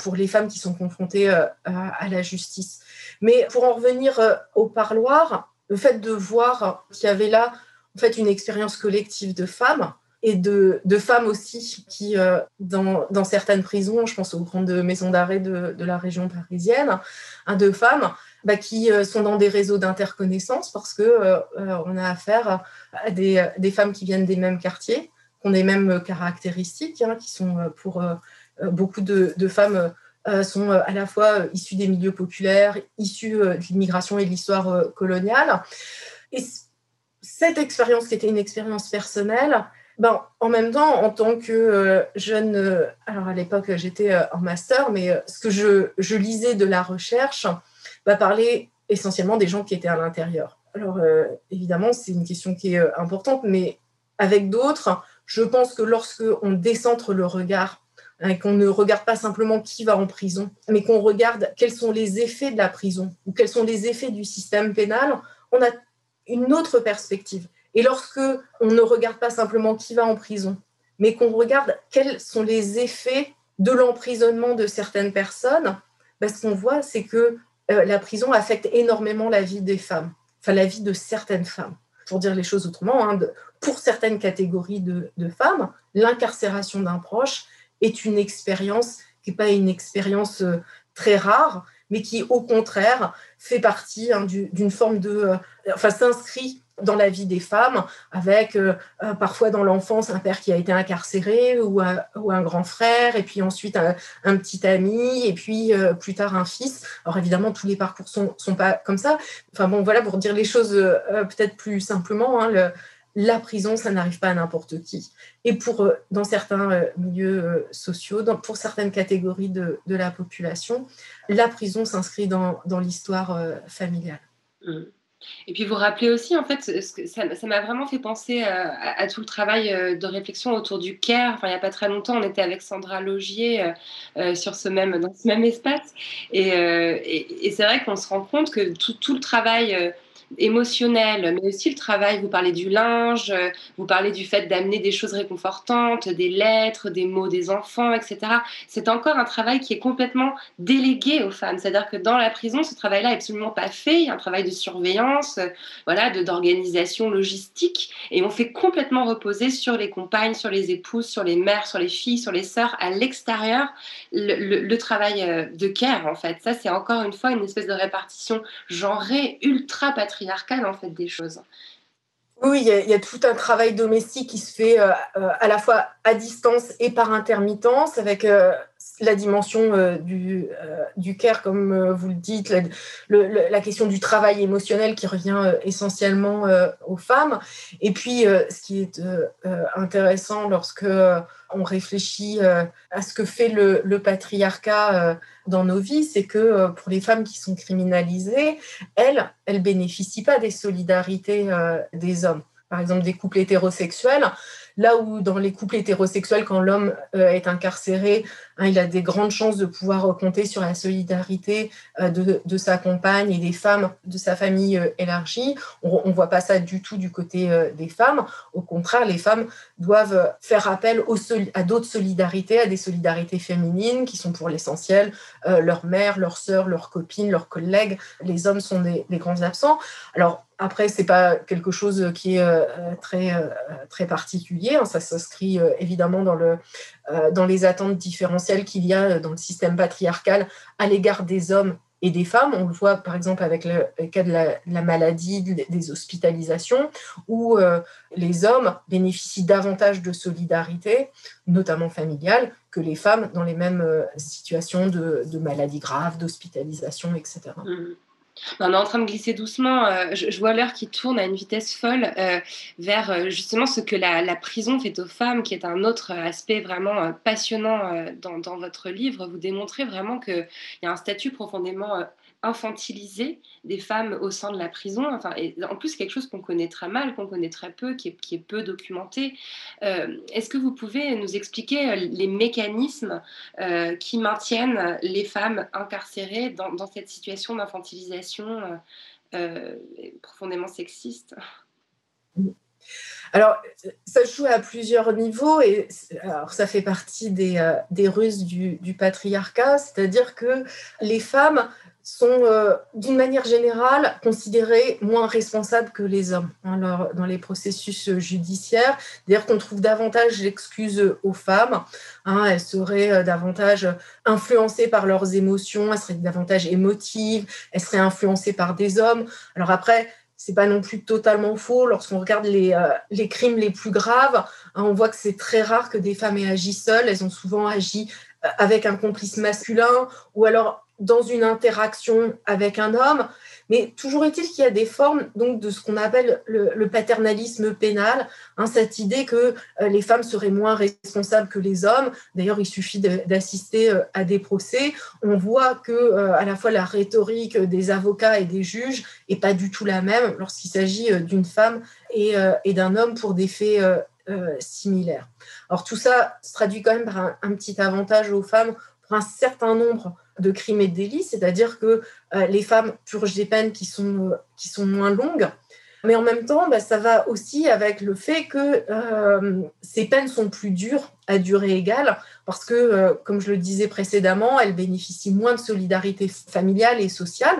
pour les femmes qui sont confrontées à la justice. Mais pour en revenir euh, au parloir, le fait de voir qu'il y avait là en fait une expérience collective de femmes et de, femmes aussi qui, euh, dans, certaines prisons, je pense aux grandes maisons d'arrêt de, la région parisienne, hein, de femmes bah, qui euh, sont dans des réseaux d'interconnaissance parce que euh, on a affaire à des, femmes qui viennent des mêmes quartiers, qui ont les mêmes caractéristiques, hein, qui sont pour beaucoup de femmes sont à la fois issues des milieux populaires, issues de l'immigration et de l'histoire coloniale. Et cette expérience qui était une expérience personnelle, ben, en même temps, en tant que euh, jeune, euh, alors à l'époque j'étais euh, en master, mais ce que je, lisais de la recherche bah, parlait essentiellement des gens qui étaient à l'intérieur. Alors évidemment, c'est une question qui est importante, mais avec d'autres, je pense que lorsque on décentre le regard, hein, qu'on ne regarde pas simplement qui va en prison, mais qu'on regarde quels sont les effets de la prison ou quels sont les effets du système pénal, on a une autre perspective. Et lorsque on ne regarde pas simplement qui va en prison, mais qu'on regarde quels sont les effets de l'emprisonnement de certaines personnes, ben, ce qu'on voit, c'est que euh, la prison affecte énormément la vie des femmes, enfin la vie de certaines femmes. Pour dire les choses autrement, hein, pour certaines catégories de, femmes, l'incarcération d'un proche est une expérience qui n'est pas une expérience euh, très rare, mais qui au contraire fait partie hein, d'une forme de, euh, enfin s'inscrit dans la vie des femmes, avec euh, parfois dans l'enfance un père qui a été incarcéré ou un, grand frère, et puis ensuite un, petit ami, et puis plus tard un fils. Alors évidemment, tous les parcours sont, sont pas comme ça. Enfin bon, voilà, pour dire les choses peut-être plus simplement, hein, la prison, ça n'arrive pas à n'importe qui. Et pour, dans certains milieux sociaux, dans, pour certaines catégories de, de, la population, la prison s'inscrit dans, dans l'histoire familiale. Mmh. Et puis vous rappelez aussi, en fait, ça m'a vraiment fait penser euh, à, tout le travail euh, de réflexion autour du care. Enfin, il n'y a pas très longtemps, on était avec Sandra Logier euh, sur ce même, dans ce même espace. Et, et, c'est vrai qu'on se rend compte que tout, tout le travail émotionnel, mais aussi le travail. Vous parlez du linge, vous parlez du fait d'amener des choses réconfortantes, des lettres, des mots des enfants, etc. C'est encore un travail qui est complètement délégué aux femmes. C'est-à-dire que dans la prison, ce travail-là est absolument pas fait. Il y a un travail de surveillance, voilà, de d'organisation logistique, et on fait complètement reposer sur les compagnes, sur les épouses, sur les mères, sur les filles, sur les sœurs, à l'extérieur, le, le travail euh, de care en fait. Ça, c'est encore une fois une espèce de répartition genrée ultra patriarcale en fait des choses. Oui, il y, a, tout un travail domestique qui se fait euh, euh, à la fois à distance et par intermittence, avec euh, la dimension du, du care, comme vous le dites, la, question du travail émotionnel qui revient essentiellement aux femmes. Et puis, ce qui est intéressant lorsque on réfléchit euh, à ce que fait le, patriarcat euh, dans nos vies, c'est que euh, pour les femmes qui sont criminalisées, elles, elles bénéficient pas des solidarités des hommes. Par exemple, des couples hétérosexuels, Là où dans les couples hétérosexuels, quand l'homme euh, est incarcéré, hein, il a des grandes chances de pouvoir compter sur la solidarité euh, de, sa compagne et des femmes de sa famille euh, élargie. On ne voit pas ça du tout du côté des femmes. Au contraire, les femmes doivent faire appel à d'autres solidarités, à des solidarités féminines qui sont pour l'essentiel leur mère, leur sœur, leurs copines, leurs collègues. Les hommes sont des, grands absents. Alors, après, c'est pas quelque chose qui est euh, très, euh, particulier. Hein. Ça s'inscrit euh, évidemment dans, le, dans les attentes qu'il y a dans le système patriarcal à l'égard des hommes et des femmes. On le voit par exemple avec le, cas de la, maladie, des hospitalisations, où les hommes bénéficient davantage de solidarité, notamment familiale, que les femmes dans les mêmes situations de, de maladie grave, d'hospitalisation, etc. On est en train de glisser doucement. Euh, je, vois l'heure qui tourne à une vitesse folle euh, vers euh, justement ce que la, prison fait aux femmes, qui est un autre aspect vraiment passionnant dans, dans, votre livre. Vous démontrez vraiment qu'il y a un statut profondément infantiliser des femmes au sein de la prison. Enfin, en plus, quelque chose qu'on connaît très mal, qu'on connaît très peu, qui est, peu documenté. Euh, est-ce que vous pouvez nous expliquer euh, les mécanismes euh, qui maintiennent les femmes incarcérées dans, cette situation d'infantilisation profondément sexiste? Alors, ça joue à plusieurs niveaux et ça fait partie des, des ruses du, du patriarcat, c'est-à-dire que les femmes sont, euh, d'une manière générale, considérées moins responsables que les hommes hein, dans les processus euh, judiciaires. D'ailleurs, qu'on trouve davantage d'excuses aux femmes. Hein, elles seraient euh, davantage influencées par leurs émotions, elles seraient davantage émotives, elles seraient influencées par des hommes. Alors après, c'est pas non plus totalement faux. Lorsqu'on regarde les, les, crimes les plus graves, hein, on voit que c'est très rare que des femmes aient agi seules. Elles ont souvent agi avec un complice masculin ou alors dans une interaction avec un homme. Mais toujours est-il qu'il y a des formes donc, de ce qu'on appelle le, paternalisme pénal, hein, cette idée que euh, les femmes seraient moins responsables que les hommes. D'ailleurs, il suffit d'assister euh, à des procès. On voit que euh, à la fois la rhétorique des avocats et des juges est pas du tout la même lorsqu'il s'agit d'une femme et, d'un homme pour des faits similaires. Alors tout ça se traduit quand même par un petit avantage aux femmes un certain nombre de crimes et de délits, c'est-à-dire que euh, les femmes purgent des peines qui sont, euh, qui sont moins longues. Mais en même temps, bah, ça va aussi avec le fait que euh, ces peines sont plus dures à durée égale, parce que, comme je le disais précédemment, elles bénéficient moins de solidarité familiale et sociale.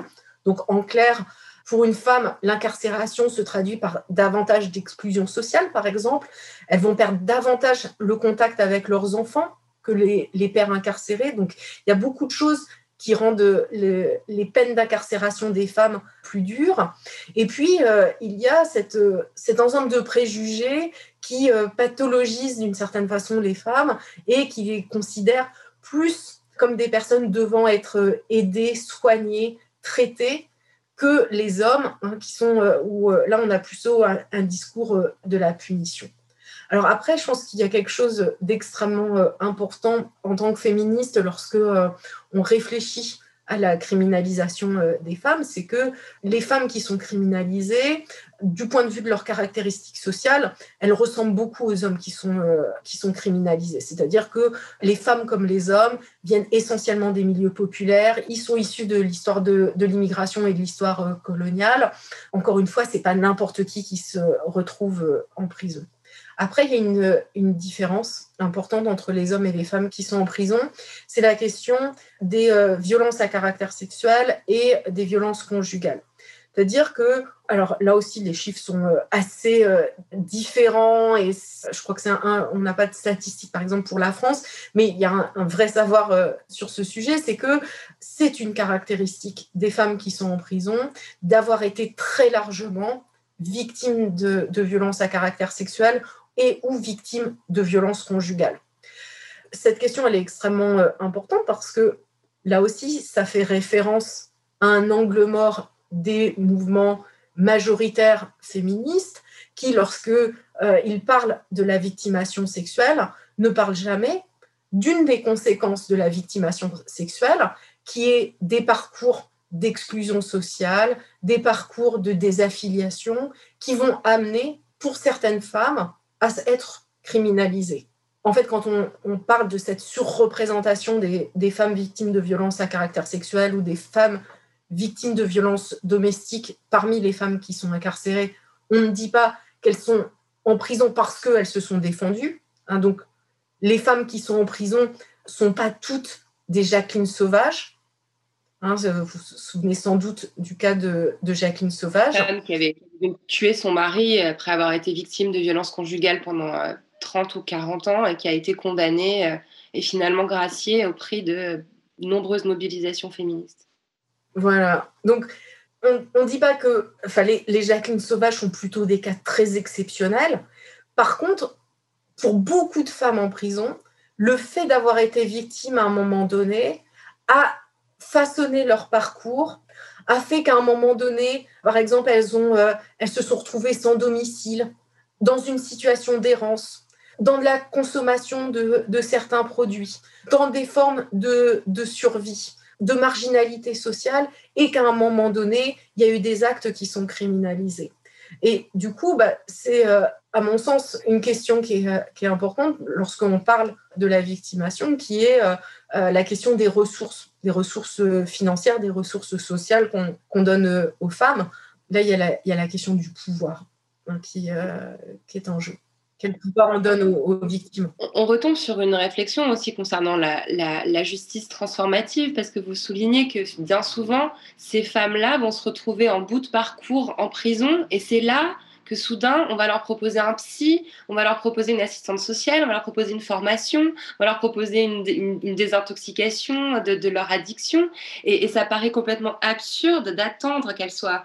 Donc, en clair, pour une femme, l'incarcération se traduit par davantage d'exclusion sociale, par exemple. Elles vont perdre davantage le contact avec leurs enfants que les, pères incarcérés. Donc, il y a beaucoup de choses qui rendent les peines d'incarcération des femmes plus dures. Et puis, euh, il y a cette, cet ensemble de préjugés qui euh, pathologise d'une certaine façon les femmes et qui les considèrent plus comme des personnes devant être aidées, soignées, traitées que les hommes, hein, qui sont euh, où là on a plutôt un discours de la punition. Alors après, je pense qu'il y a quelque chose d'extrêmement euh, important en tant que féministe lorsque euh, on réfléchit à la criminalisation euh, des femmes, c'est que les femmes qui sont criminalisées, du point de vue de leurs caractéristiques sociales, elles ressemblent beaucoup aux hommes qui sont, criminalisés. C'est-à-dire que les femmes comme les hommes viennent essentiellement des milieux populaires, ils sont issus de l'histoire de, de l'immigration et de l'histoire coloniale. Encore une fois, c'est pas n'importe qui qui se retrouve en prison. Après, il y a une, différence importante entre les hommes et les femmes qui sont en prison. C'est la question des euh, violences à caractère sexuel et des violences conjugales. C'est-à-dire que, alors là aussi, les chiffres sont euh, assez euh, différents et je crois que c'est un, on n'a pas de statistiques par exemple pour la France, mais il y a un, vrai savoir sur ce sujet, c'est que c'est une caractéristique des femmes qui sont en prison d'avoir été très largement victimes de, de violences à caractère sexuel et ou victimes de violences conjugales. Cette question, elle est extrêmement euh, importante parce que là aussi, ça fait référence à un angle mort des mouvements majoritaires féministes qui, lorsque euh, ils parlent de la victimation sexuelle, ne parlent jamais d'une des conséquences de la victimation sexuelle, qui est des parcours d'exclusion sociale, des parcours de désaffiliation, qui vont amener, pour certaines femmes, à être criminalisées. En fait, quand on, parle de cette surreprésentation des, femmes victimes de violences à caractère sexuel ou des femmes victimes de violences domestiques parmi les femmes qui sont incarcérées, on ne dit pas qu'elles sont en prison parce qu'elles se sont défendues. Hein. donc, les femmes qui sont en prison sont pas toutes des Jacqueline sauvages. Hein, vous vous souvenez sans doute du cas de, de Jacqueline Sauvage. qui avait tué son mari après avoir été victime de violences conjugales pendant 30 euh, ou 40 ans et qui a été condamnée euh, et finalement graciée au prix de nombreuses mobilisations féministes. Voilà. Donc, on ne dit pas que enfin, les, les Jacqueline Sauvages sont plutôt des cas très exceptionnels. Par contre, pour beaucoup de femmes en prison, le fait d'avoir été victime à un moment donné a façonné leur parcours, a fait qu'à un moment donné, par exemple, elles, euh, elles se sont retrouvées sans domicile, dans une situation d'errance, dans la consommation de, certains produits, dans des formes de, survie, de marginalité sociale, et qu'à un moment donné, il y a eu des actes qui sont criminalisés. Et du coup, bah, c'est, euh, à mon sens, une question qui est, euh, qui est importante lorsqu'on parle de la victimation, qui est la question des ressources des ressources financières, des ressources sociales qu'on donne euh, aux femmes. Là, il y, a la, question du pouvoir hein, euh, qui, est en jeu. Quel pouvoir on donne aux, victimes? On, retombe sur une réflexion aussi concernant la, justice transformative, parce que vous soulignez que bien souvent, ces femmes-là vont se retrouver en bout de parcours en prison, et c'est là que soudain, on va leur proposer un psy, on va leur proposer une assistante sociale, on va leur proposer une formation, on va leur proposer une, désintoxication de, leur addiction. Et, ça paraît complètement absurde d'attendre qu'elles soient,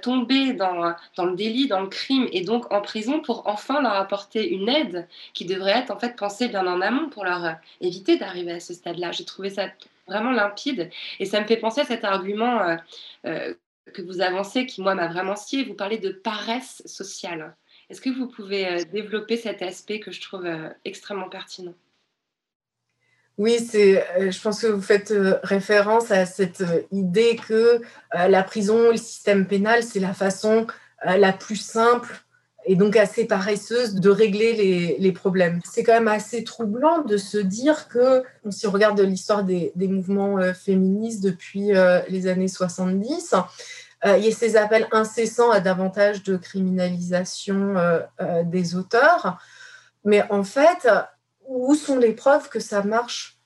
tombées dans, dans le délit, dans le crime et donc en prison pour enfin leur apporter une aide qui devrait être en fait pensée bien en amont pour leur euh, éviter d'arriver à ce stade-là. J'ai trouvé ça vraiment limpide et ça me fait penser à cet argument euh, euh, que vous avancez qui, moi, m'a vraiment scié. Vous parlez de paresse sociale. Est-ce que vous pouvez euh, développer cet aspect que je trouve euh, extrêmement pertinent? Oui, c'est, euh, je pense que vous faites référence à cette idée que la prison, le système pénal, c'est la façon la plus simple et donc assez paresseuse de régler les, problèmes. C'est quand même assez troublant de se dire que, si on regarde l'histoire des, mouvements féministes depuis les années 70, euh, il y a ces appels incessants à davantage de criminalisation euh, euh, des auteurs. Mais en fait, où sont les preuves que ça marche?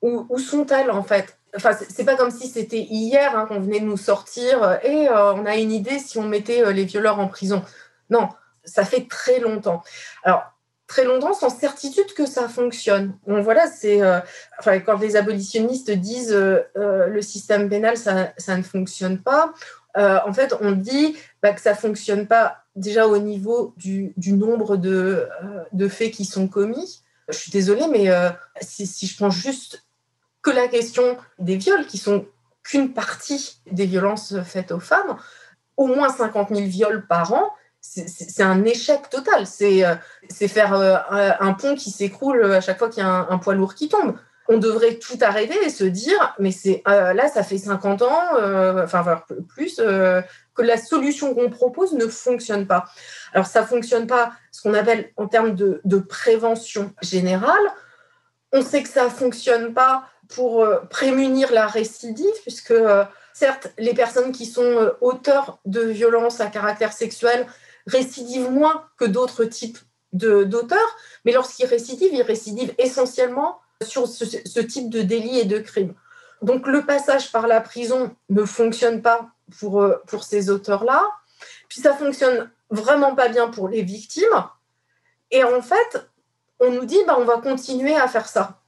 Où, sont-elles en fait? Enfin, c'est pas comme si c'était hier hein, qu'on venait de nous sortir et on a une idée si on mettait les violeurs en prison. Non, ça fait très longtemps. Alors, très longtemps sans certitude que ça fonctionne. Donc voilà, c'est enfin, quand les abolitionnistes disent le système pénal ça, ça, ne fonctionne pas, euh, en fait, on dit bah, que ça fonctionne pas déjà au niveau du, nombre euh, de, faits qui sont commis. Je suis désolée, mais euh, si, je prends juste que la question des viols, qui sont qu'une partie des violences faites aux femmes, au moins 50 000 viols par an, c'est un échec total. C'est faire un pont qui s'écroule à chaque fois qu'il y a un, poids lourd qui tombe on devrait tout arrêter et se dire, mais c'est euh, là, ça fait 50 ans, euh, enfin plus, euh, que la solution qu'on propose ne fonctionne pas. Alors ça fonctionne pas, ce qu'on appelle en termes de, prévention générale. On sait que ça fonctionne pas pour prémunir la récidive, puisque certes, les personnes qui sont auteurs de violences à caractère sexuel récidivent moins que d'autres types d'auteurs, mais lorsqu'ils récidivent, ils récidivent essentiellement sur ce, type de délit et de crime. Donc le passage par la prison ne fonctionne pas pour, euh, pour ces auteurs-là, puis ça fonctionne vraiment pas bien pour les victimes. Et en fait, on nous dit, bah, on va continuer à faire ça.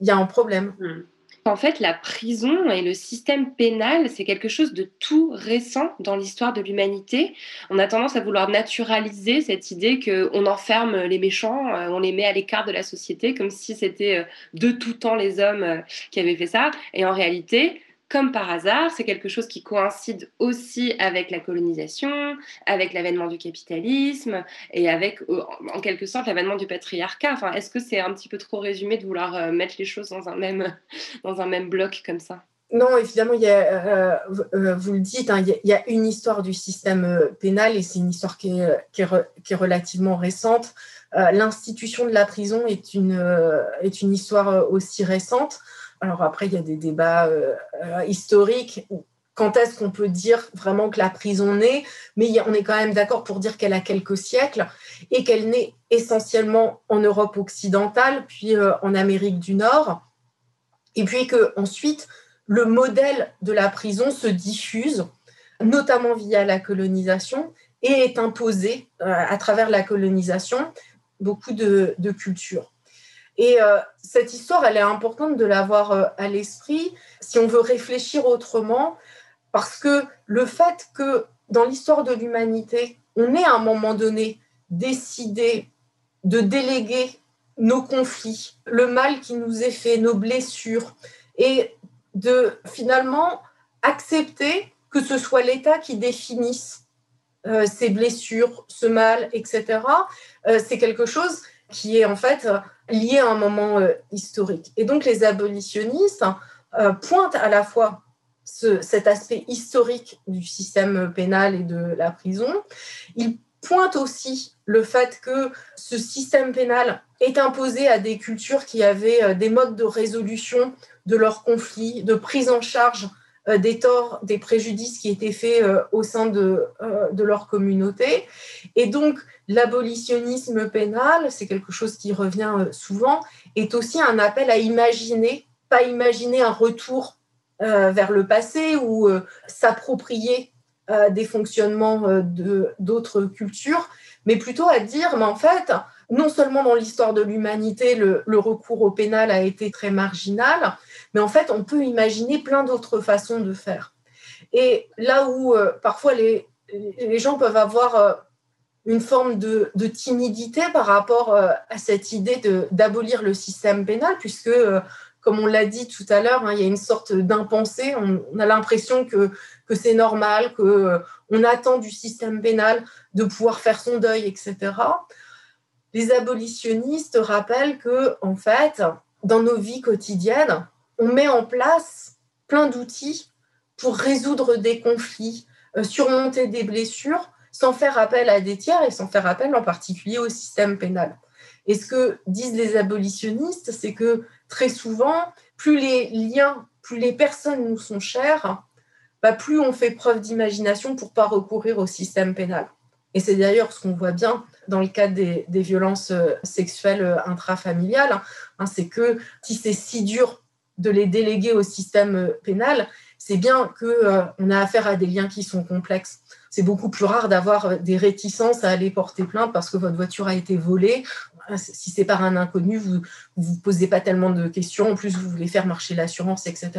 Il y a un problème. Hmm en fait, la prison et le système pénal, c'est quelque chose de tout récent dans l'histoire de l'humanité. On a tendance à vouloir naturaliser cette idée qu'on enferme les méchants, euh, on les met à l'écart de la société, comme si c'était euh, de tout temps les hommes euh, qui avaient fait ça. Et en réalité, comme par hasard, c'est quelque chose qui coïncide aussi avec la colonisation, avec l'avènement du capitalisme et avec, euh, en quelque sorte, l'avènement du patriarcat. Enfin, Est-ce que c'est un petit peu trop résumé de vouloir euh, mettre les choses dans un même, dans un même bloc comme ça? Non, évidemment, il y a, euh, vous le dites, hein, il, y a, une histoire du système pénal et c'est une histoire qui est, qui est, relativement récente. L'institution de la prison est une, est une histoire aussi récente. Alors après, il y a des débats euh, euh, historiques. Quand est-ce qu'on peut dire vraiment que la prison naît Mais on est quand même d'accord pour dire qu'elle a quelques siècles et qu'elle naît essentiellement en Europe occidentale, puis euh, en Amérique du Nord. Et puis que ensuite, le modèle de la prison se diffuse, notamment via la colonisation, et est imposé à travers la colonisation beaucoup de cultures. Et euh, cette histoire, elle est importante de l'avoir euh, à l'esprit si on veut réfléchir autrement, parce que le fait que dans l'histoire de l'humanité, on ait à un moment donné décidé de déléguer nos conflits, le mal qui nous est fait, nos blessures, et de finalement accepter que ce soit l'État qui définisse euh, ces blessures, ce mal, etc., c'est quelque chose qui est en fait lié à un moment euh, historique. Et donc les abolitionnistes euh, pointent à la fois cet aspect historique du système pénal et de la prison. Ils pointent aussi le fait que ce système pénal est imposé à des cultures qui avaient euh, des modes de résolution de leurs conflits, de prise en charge des torts, des préjudices qui étaient faits au sein de, de leur communauté. Et donc, l'abolitionnisme pénal, c'est quelque chose qui revient souvent, est aussi un appel à imaginer, pas imaginer un retour vers le passé ou s'approprier des fonctionnements d'autres cultures, mais plutôt à dire, mais en fait, non seulement dans l'histoire de l'humanité, le, recours au pénal a été très marginal, mais en fait, on peut imaginer plein d'autres façons de faire. Et là où euh, parfois les, les, gens peuvent avoir euh, une forme de, timidité par rapport euh, à cette idée d'abolir le système pénal, puisque, comme on l'a dit tout à l'heure, hein, il y a une sorte d'impensé, on, a l'impression que, que c'est normal, qu'on attend du système pénal de pouvoir faire son deuil, etc les abolitionnistes rappellent que, en fait, dans nos vies quotidiennes, on met en place plein d'outils pour résoudre des conflits, euh, surmonter des blessures, sans faire appel à des tiers et sans faire appel en particulier au système pénal. Et ce que disent les abolitionnistes, c'est que très souvent, plus les liens, plus les personnes nous sont chères, bah, plus on fait preuve d'imagination pour pas recourir au système pénal. Et c'est d'ailleurs ce qu'on voit bien dans le cadre des, violences euh, sexuelles euh, intrafamiliales, hein, c'est que si c'est si dur de les déléguer au système euh, pénal, c'est bien qu'on a affaire à des liens qui sont complexes. C'est beaucoup plus rare d'avoir des réticences à aller porter plainte parce que votre voiture a été volée. Si c'est par un inconnu, vous ne vous posez pas tellement de questions. En plus, vous voulez faire marcher l'assurance, etc.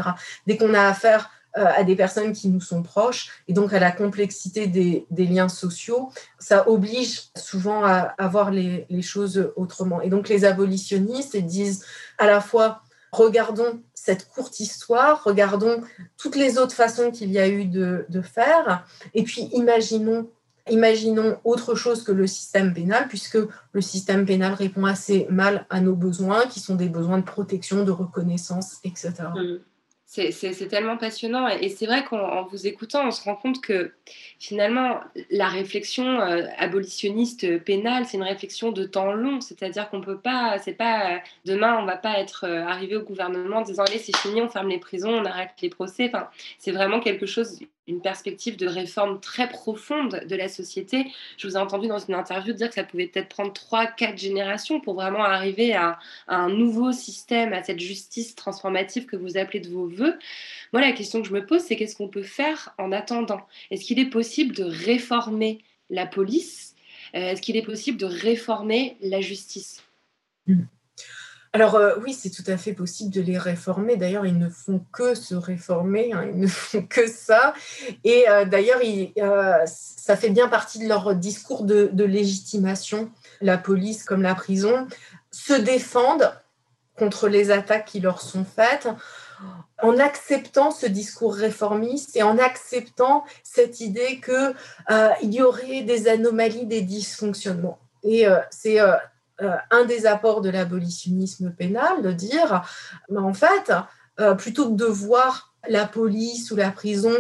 Dès qu'on a affaire euh, à des personnes qui nous sont proches et donc à la complexité des, liens sociaux, ça oblige souvent à voir les, choses autrement. Et donc les abolitionnistes disent à la fois regardons cette courte histoire, regardons toutes les autres façons qu'il y a eu de, faire, et puis imaginons, imaginons autre chose que le système pénal, puisque le système pénal répond assez mal à nos besoins, qui sont des besoins de protection, de reconnaissance, etc. C'est tellement passionnant et, c'est vrai qu'en vous écoutant, on se rend compte que finalement, la réflexion euh, abolitionniste euh, pénale, c'est une réflexion de temps long, c'est-à-dire qu'on peut pas, c'est pas euh, demain, on va pas être arrivé au gouvernement en disant allez, c'est fini, on ferme les prisons, on arrête les procès. C'est vraiment quelque chose, une perspective de réforme très profonde de la société. Je vous ai entendu dans une interview dire que ça pouvait peut-être prendre trois, quatre générations pour vraiment arriver à, un nouveau système, à cette justice transformative que vous appelez de vos voeux. Moi, la question que je me pose, c'est qu'est-ce qu'on peut faire en attendant? Est-ce qu'il est possible de réformer la police? Euh, Est-ce qu'il est possible de réformer la justice? Hmm. Alors euh, oui, c'est tout à fait possible de les réformer. D'ailleurs, ils ne font que se réformer, hein. ils ne font que ça. Et euh, d'ailleurs, ça fait bien partie de leur discours de, légitimation. La police comme la prison se défendent contre les attaques qui leur sont faites en acceptant ce discours réformiste et en acceptant cette idée qu'il euh, y aurait des anomalies, des dysfonctionnements. Et euh, c'est euh, un des apports de l'abolitionnisme pénal de dire, mais en fait, plutôt que de voir la police ou la prison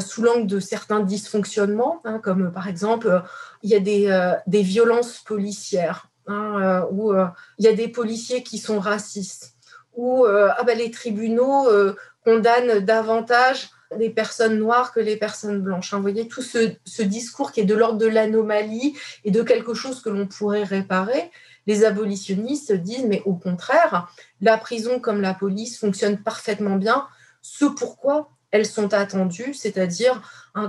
sous l'angle de certains dysfonctionnements, hein, comme par exemple, il y a des, des violences policières, hein, où il y a des policiers qui sont racistes euh, ah ben, les tribunaux euh, condamnent davantage les personnes noires que les personnes blanches. Hein. Vous voyez, tout ce, discours qui est de l'ordre de l'anomalie et de quelque chose que l'on pourrait réparer, les abolitionnistes disent, mais au contraire, la prison comme la police fonctionnent parfaitement bien, ce pourquoi elles sont attendues, c'est-à-dire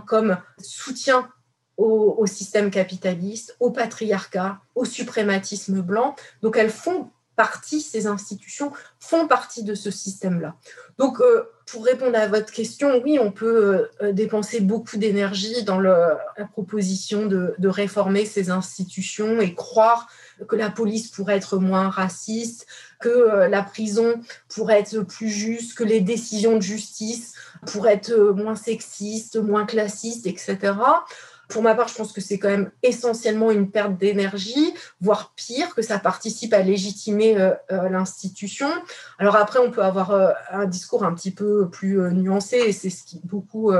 comme soutien au, au, système capitaliste, au patriarcat, au suprématisme blanc. Donc elles font partie, ces institutions font partie de ce système-là. Donc, euh, pour répondre à votre question, oui, on peut euh, dépenser beaucoup d'énergie dans la proposition de, réformer ces institutions et croire que la police pourrait être moins raciste, que euh, la prison pourrait être plus juste, que les décisions de justice pourraient être moins sexistes, moins classistes, etc pour ma part, je pense que c'est quand même essentiellement une perte d'énergie, voire pire, que ça participe à légitimer euh, euh, l'institution. Alors après, on peut avoir euh, un discours un petit peu plus nuancé, et c'est beaucoup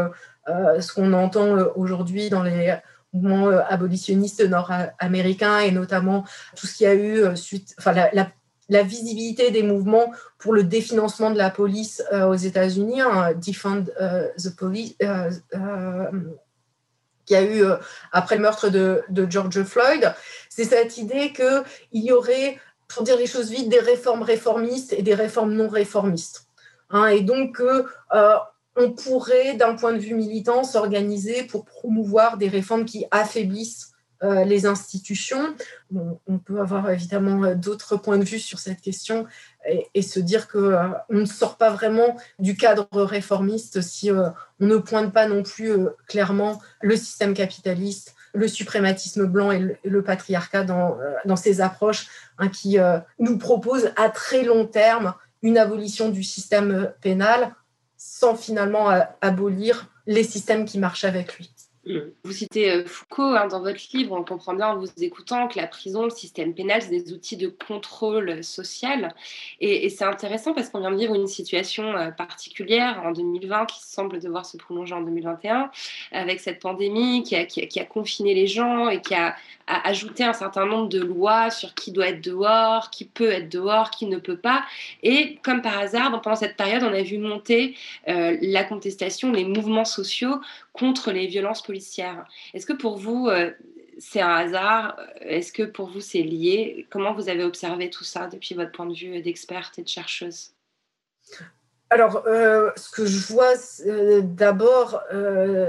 ce qu'on entend aujourd'hui dans les mouvements abolitionnistes nord-américains, et notamment tout ce qu'il y a eu suite, enfin la, visibilité des mouvements pour le définancement de la police aux États-Unis, hein, the Police, qui a eu après le meurtre de, George Floyd, c'est cette idée qu'il y aurait, pour dire les choses vite, des réformes réformistes et des réformes non réformistes. Hein, et donc, on pourrait, d'un point de vue militant, s'organiser pour promouvoir des réformes qui affaiblissent euh, les institutions. on peut avoir évidemment euh, d'autres points de vue sur cette question et, se dire qu'on euh, on ne sort pas vraiment du cadre réformiste si on ne pointe pas non plus clairement le système capitaliste, le suprématisme blanc et le, patriarcat dans, dans ces approches hein, qui nous proposent à très long terme une abolition du système pénal sans finalement abolir les systèmes qui marchent avec lui. Vous citez euh, Foucault hein, dans votre livre, on comprend bien en vous écoutant que la prison, le système pénal, c'est des outils de contrôle social. Et, c'est intéressant parce qu'on vient de vivre une situation euh, particulière en 2020 qui semble devoir se prolonger en 2021 avec cette pandémie qui a, confiné les gens et qui a à ajouter un certain nombre de lois sur qui doit être dehors, qui peut être dehors, qui ne peut pas. Et comme par hasard, pendant cette période, on a vu monter euh, la contestation, les mouvements sociaux contre les violences policières. Est-ce que pour vous, euh, c'est un hasard? Est-ce que pour vous, c'est lié? Comment vous avez observé tout ça depuis votre point de vue d'experte et de chercheuse? Alors, euh, ce que je vois d'abord,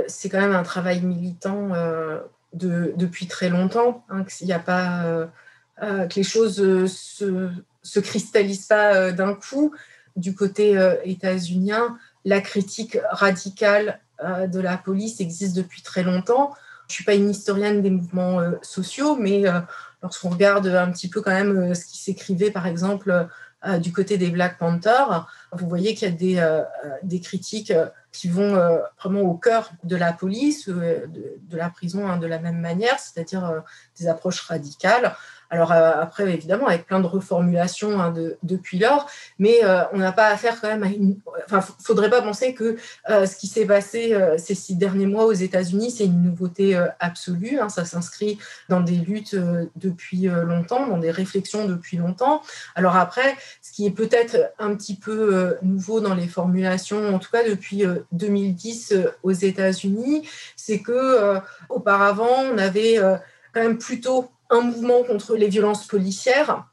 c'est quand même un travail militant depuis très longtemps, hein, qu'il n'y a pas euh, euh, que les choses euh, se, se cristallisent pas d'un coup. Du côté états-unien, la critique radicale de la police existe depuis très longtemps. Je ne suis pas une historienne des mouvements sociaux, mais lorsqu'on regarde un petit peu quand même ce qui s'écrivait, par exemple, du côté des Black Panthers, vous voyez qu'il y a des, critiques qui vont euh, vraiment au cœur de la police, euh, de, la prison hein, de la même manière, c'est-à-dire euh, des approches radicales. Alors après, évidemment, avec plein de reformulations hein, depuis lors, mais on n'a pas affaire quand même à une... Enfin, faudrait pas penser que ce qui s'est passé ces six derniers mois aux États-Unis, c'est une nouveauté absolue. Hein. ça s'inscrit dans des luttes depuis longtemps, dans des réflexions depuis longtemps. Alors après, ce qui est peut-être un petit peu nouveau dans les formulations, en tout cas depuis 2010 euh, aux États-Unis, c'est que euh, auparavant on avait euh, quand même plutôt un mouvement contre les violences policières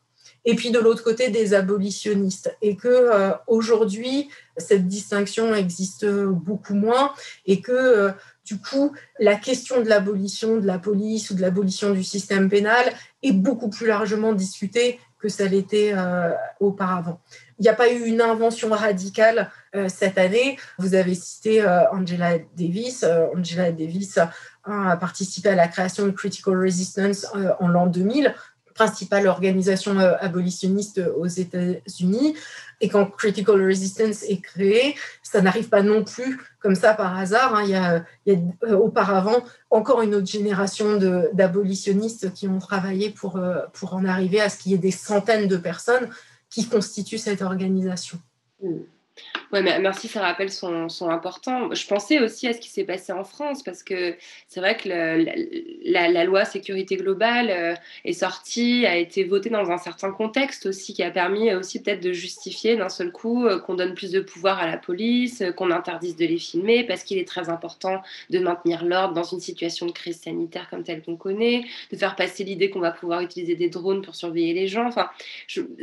et puis de l'autre côté des abolitionnistes et que aujourd'hui cette distinction existe beaucoup moins et que du coup la question de l'abolition de la police ou de l'abolition du système pénal est beaucoup plus largement discutée que ça l'était auparavant. Il n'y a pas eu une invention radicale euh, cette année. Vous avez cité euh, Angela Davis. Euh, Angela Davis a participé à la création de Critical Resistance en l'an 2000 principale organisation abolitionniste aux États-Unis. Et quand Critical Resistance est créé, ça n'arrive pas non plus comme ça par hasard. Hein. Il, y a, il, y a, auparavant encore une autre génération d'abolitionnistes qui ont travaillé pour, pour en arriver à ce qu'il y ait des centaines de personnes qui constituent cette organisation. Mmh. Ouais, merci, ces rappels sont, sont, importants. Je pensais aussi à ce qui s'est passé en France, parce que c'est vrai que la, la, loi sécurité globale euh, est sortie, a été votée dans un certain contexte aussi, qui a permis aussi peut-être de justifier d'un seul coup euh, qu'on donne plus de pouvoir à la police, euh, qu'on interdise de les filmer, parce qu'il est très important de maintenir l'ordre dans une situation de crise sanitaire comme telle qu'on connaît, de faire passer l'idée qu'on va pouvoir utiliser des drones pour surveiller les gens. Enfin,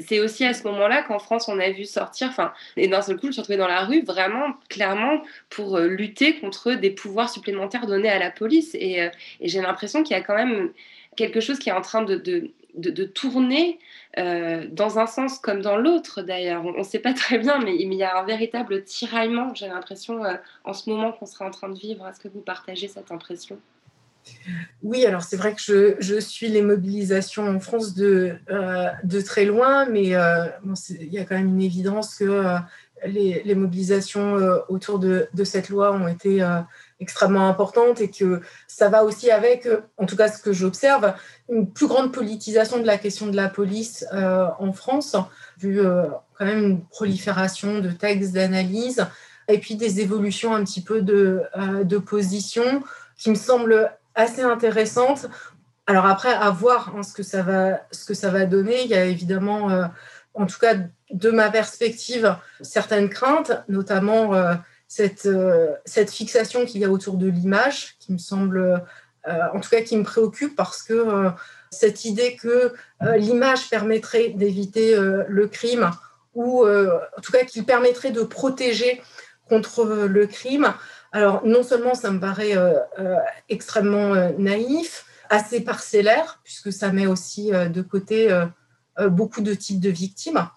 c'est aussi à ce moment-là qu'en France, on a vu sortir, enfin, et d'un seul coup, je me dans la rue vraiment clairement pour euh, lutter contre des pouvoirs supplémentaires donnés à la police. Et, euh, j'ai l'impression qu'il y a quand même quelque chose qui est en train de, de, de, tourner euh, dans un sens comme dans l'autre d'ailleurs. On ne sait pas très bien, mais, il y a un véritable tiraillement, j'ai l'impression, en ce moment qu'on sera en train de vivre. Est-ce que vous partagez cette impression? Oui, alors c'est vrai que je, je, suis les mobilisations en France de, de très loin, mais il y a quand même une évidence que les, mobilisations euh, autour de, cette loi ont été euh, extrêmement importantes et que ça va aussi avec, euh, en tout cas ce que j'observe, une plus grande politisation de la question de la police en France, vu quand même une prolifération de textes d'analyse et puis des évolutions un petit peu de, de position qui me semblent assez intéressantes. Alors après, à voir hein, ce que ça va donner. Il y a évidemment en tout cas de ma perspective, certaines craintes, notamment cette, cette fixation qu'il y a autour de l'image, qui me semble, en tout cas qui me préoccupe parce que cette idée que l'image permettrait d'éviter le crime ou en tout cas qu'il permettrait de protéger contre le crime, alors, non seulement ça me paraît euh, euh, extrêmement euh, naïf, assez parcellaire, puisque ça met aussi de côté beaucoup de types de victimes,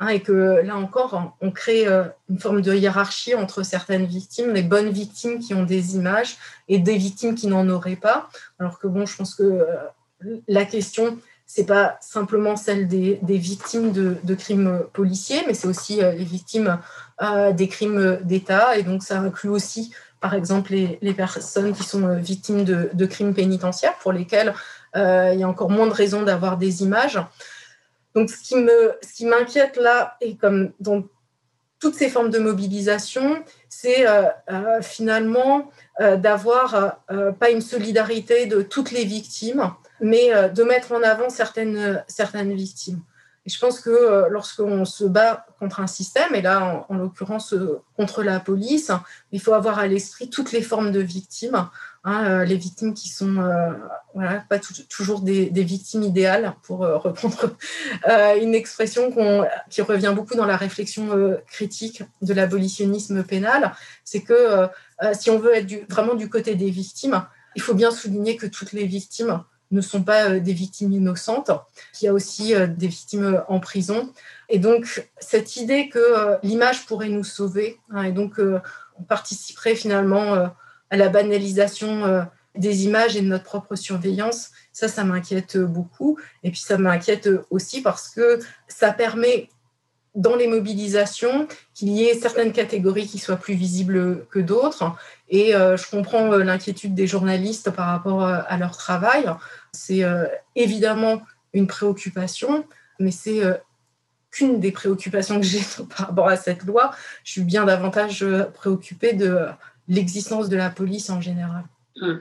hein, et que là encore, on crée une forme de hiérarchie entre certaines victimes, les bonnes victimes qui ont des images et des victimes qui n'en auraient pas. Alors que bon, je pense que la question, c'est pas simplement celle des, victimes de, crimes policiers, mais c'est aussi les victimes des crimes d'État. Et donc, ça inclut aussi, par exemple, les, personnes qui sont euh, victimes de, crimes pénitentiaires, pour lesquels euh, il y a encore moins de raisons d'avoir des images. Donc, ce qui, me, ce qui m'inquiète là, et comme dans toutes ces formes de mobilisation, c'est euh, finalement d'avoir pas une solidarité de toutes les victimes, mais de mettre en avant certaines, certaines victimes. Et je pense que euh, lorsqu'on se bat contre un système, et là, en, l'occurrence, euh, contre la police, il faut avoir à l'esprit toutes les formes de victimes. Hein, euh, les victimes qui sont voilà, pas toujours des, victimes idéales, pour reprendre une expression qui revient beaucoup dans la réflexion critique de l'abolitionnisme pénal, c'est que si on veut être vraiment du côté des victimes, il faut bien souligner que toutes les victimes ne sont pas euh, des victimes innocentes, qu'il y a aussi euh, des victimes euh, en prison. Et donc, cette idée que l'image pourrait nous sauver, hein, et donc on participerait finalement à la banalisation des images et de notre propre surveillance, ça, ça m'inquiète beaucoup. Et puis, ça m'inquiète aussi parce que ça permet dans les mobilisations qu'il y ait certaines catégories qui soient plus visibles que d'autres. Et je comprends l'inquiétude des journalistes par rapport à leur travail. C'est euh, évidemment une préoccupation, mais c'est euh, qu'une des préoccupations que j'ai par rapport à cette loi. Je suis bien davantage euh, préoccupée de l'existence de la police en général. Hum.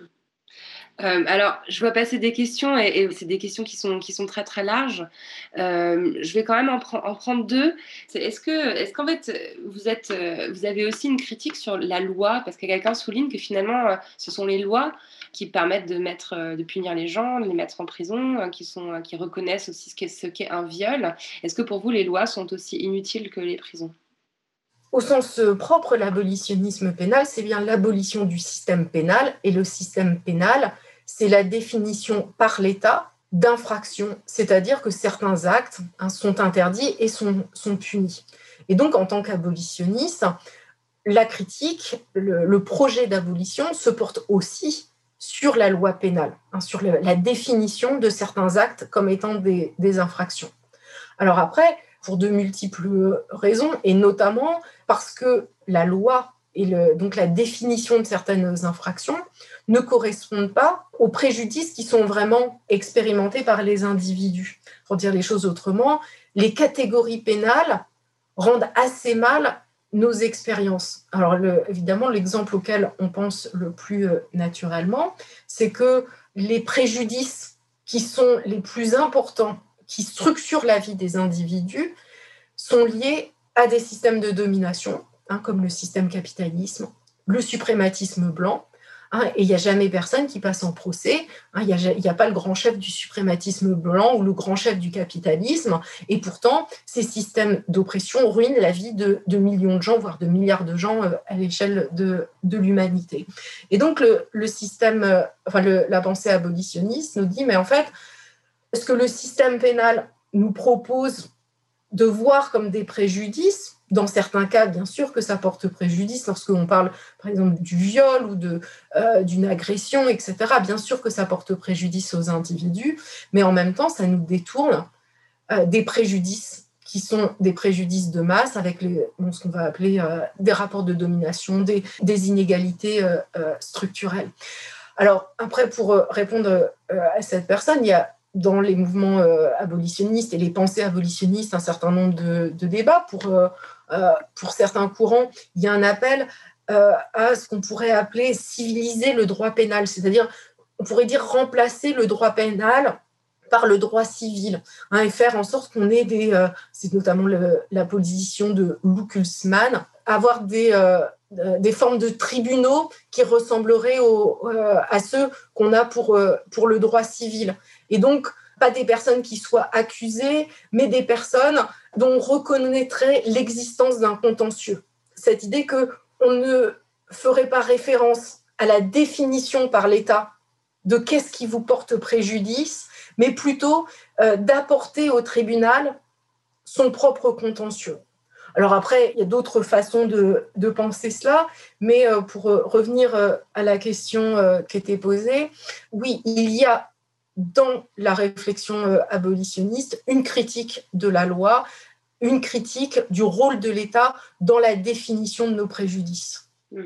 alors, je vois passer des questions et, c'est des questions qui sont, qui sont très très larges. je vais quand même en, en prendre deux. Est-ce que, est-ce qu'en fait vous êtes, vous avez aussi une critique sur la loi? Parce que quelqu'un souligne que finalement ce sont les lois qui permettent de, mettre, euh, de punir les gens, de les mettre en prison, euh, qui, sont, euh, qui reconnaissent aussi ce qu'est, un viol. Est-ce que pour vous, les lois sont aussi inutiles que les prisons? Au sens propre, l'abolitionnisme pénal, c'est bien l'abolition du système pénal. Et le système pénal, c'est la définition par l'État d'infraction, c'est-à-dire que certains actes hein, sont interdits et sont, sont punis. Et donc, en tant qu'abolitionniste, la critique, le projet d'abolition se porte aussi sur la loi pénale, hein, sur la définition de certains actes comme étant des, infractions. Alors après, pour de multiples raisons, et notamment parce que la loi et donc la définition de certaines infractions ne correspondent pas aux préjudices qui sont vraiment expérimentés par les individus. Pour dire les choses autrement, les catégories pénales rendent assez mal nos expériences. Alors évidemment, l'exemple auquel on pense le plus euh, naturellement, c'est que les préjudices qui sont les plus importants, qui structurent la vie des individus, sont liés à des systèmes de domination, hein, comme le système capitalisme, le suprématisme blanc, Hein, et il n'y a jamais personne qui passe en procès. Hein, il n'y a, pas le grand chef du suprématisme blanc ou le grand chef du capitalisme. Et pourtant, ces systèmes d'oppression ruinent la vie de, millions de gens, voire de milliards de gens euh, à l'échelle de, l'humanité. Et donc, le, système, euh, enfin, la pensée abolitionniste nous dit, mais en fait, ce que le système pénal nous propose de voir comme des préjudices, dans certains cas, bien sûr que ça porte préjudice lorsqu'on parle, par exemple, du viol ou euh, d'une agression, etc. Bien sûr que ça porte préjudice aux individus, mais en même temps, ça nous détourne euh, des préjudices qui sont des préjudices de masse avec ce qu'on va appeler euh, des rapports de domination, des, des inégalités structurelles. Alors, après, pour répondre à cette personne, il y a dans les mouvements abolitionnistes et les pensées abolitionnistes un certain nombre de, débats pour euh, pour certains courants, il y a un appel euh, à ce qu'on pourrait appeler civiliser le droit pénal, c'est-à-dire, on pourrait dire remplacer le droit pénal par le droit civil hein, et faire en sorte qu'on ait des, euh, c'est notamment la position de Lukulsmann, avoir des, euh, des formes de tribunaux qui ressembleraient au, à ceux qu'on a pour, pour le droit civil. Et donc, pas des personnes qui soient accusées, mais des personnes dont on reconnaîtrait l'existence d'un contentieux. Cette idée que on ne ferait pas référence à la définition par l'État de qu'est-ce qui vous porte préjudice, mais plutôt euh, d'apporter au tribunal son propre contentieux. Alors après, il y a d'autres façons de, penser cela, mais euh, pour euh, revenir à la question qui était posée, oui, il y a dans la réflexion abolitionniste une critique de la loi, une critique du rôle de l'État dans la définition de nos préjudices. Mmh.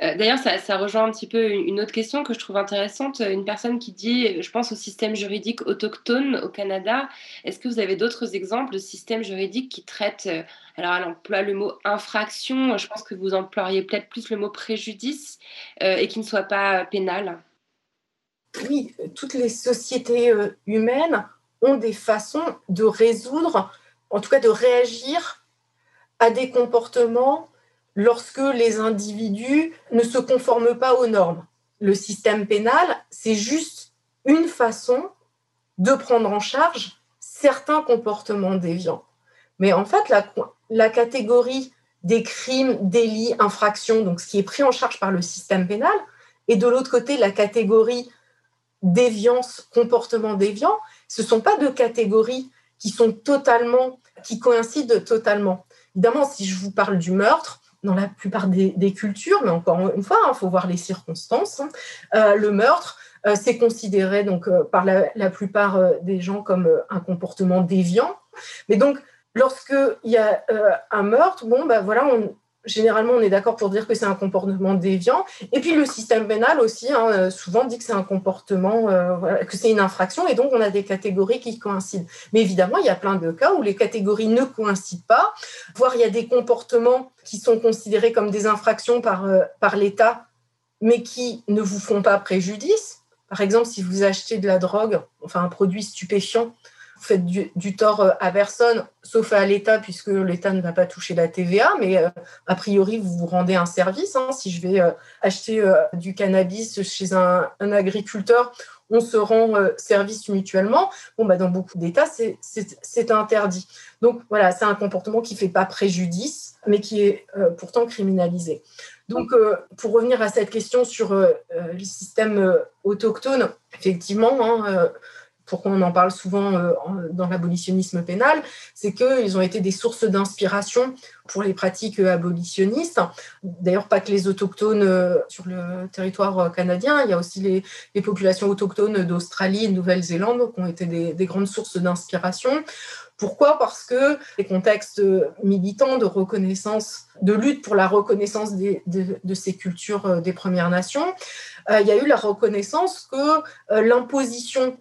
Euh, d'ailleurs, ça, rejoint un petit peu une autre question que je trouve intéressante. Une personne qui dit, je pense au système juridique autochtone au Canada. Est-ce que vous avez d'autres exemples de systèmes juridiques qui traitent, euh, alors elle emploie le mot infraction, je pense que vous employeriez peut-être plus le mot préjudice, euh, et qui ne soit pas pénal? Oui, toutes les sociétés humaines ont des façons de résoudre, en tout cas de réagir à des comportements lorsque les individus ne se conforment pas aux normes. Le système pénal, c'est juste une façon de prendre en charge certains comportements déviants. Mais en fait, la, catégorie des crimes, délits, infractions, donc ce qui est pris en charge par le système pénal, et de l'autre côté, la catégorie déviance, comportement déviant, ce ne sont pas deux catégories qui sont totalement, qui coïncident totalement. Évidemment, si je vous parle du meurtre, dans la plupart des, cultures, mais encore une fois, il hein, faut voir les circonstances. Hein. Euh, le meurtre, euh, c'est considéré donc euh, par la, plupart des gens comme un comportement déviant. Mais donc, lorsqu'il y a un meurtre, bon, ben voilà, on, généralement, on est d'accord pour dire que c'est un comportement déviant. Et puis, le système pénal aussi, hein, euh, souvent dit que c'est un comportement, euh, que c'est une infraction, et donc on a des catégories qui coïncident. Mais évidemment, il y a plein de cas où les catégories ne coïncident pas, voire il y a des comportements qui sont considérés comme des infractions par, euh, par l'État, mais qui ne vous font pas préjudice. Par exemple, si vous achetez de la drogue, enfin un produit stupéfiant, vous faites du, tort euh, à personne, sauf à l'État, puisque l'État ne va pas toucher la TVA, mais euh, a priori, vous vous rendez un service. Hein. Si je vais euh, acheter du cannabis chez un, agriculteur, on se rend service mutuellement. Bon, bah, dans beaucoup d'États, c'est interdit. Donc voilà, c'est un comportement qui ne fait pas préjudice, mais qui est pourtant criminalisé. Donc, pour revenir à cette question sur les systèmes autochtones, effectivement, hein, pourquoi on en parle souvent euh, dans l'abolitionnisme pénal, c'est qu'ils ont été des sources d'inspiration pour les pratiques euh, abolitionnistes. D'ailleurs, pas que les autochtones euh, sur le territoire canadien, il y a aussi les, populations autochtones d'Australie et de Nouvelle-Zélande qui ont été des, grandes sources d'inspiration. Pourquoi? Parce que les contextes militants de reconnaissance, de lutte pour la reconnaissance de, ces cultures des Premières Nations, il y a eu la reconnaissance que l'imposition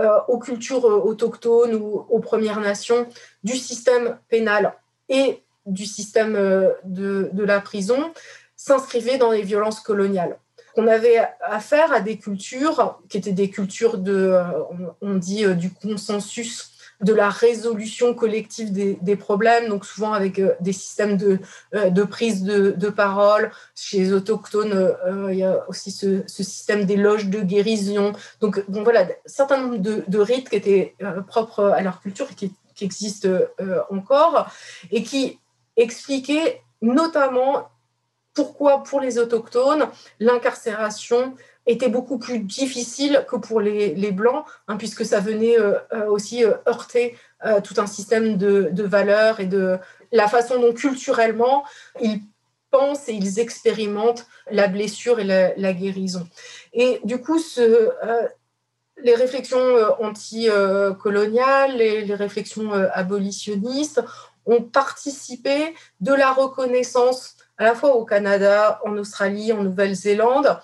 euh, aux cultures euh, autochtones ou aux Premières Nations du système pénal et du système euh, de, la prison s'inscrivait dans les violences coloniales. On avait affaire à des cultures qui étaient des cultures de, on dit, du consensus de la résolution collective des, problèmes, donc souvent avec euh, des systèmes de, euh, prise de, parole. Chez les autochtones, euh, il y a aussi ce, système des loges de guérison. Donc, bon, voilà, un certain nombre de, rites qui étaient propres à leur culture et qui, qui existent encore et qui expliquaient notamment pourquoi pour les autochtones l'incarcération était beaucoup plus difficile que pour les, les Blancs, hein, puisque ça venait euh, euh, aussi euh, heurter tout un système de, de, valeurs et de la façon dont culturellement ils pensent et ils expérimentent la blessure et la, guérison. Et du coup, les réflexions anticoloniales, les, les réflexions abolitionnistes ont participé de la reconnaissance à la fois au Canada, en Australie, en Nouvelle-Zélande,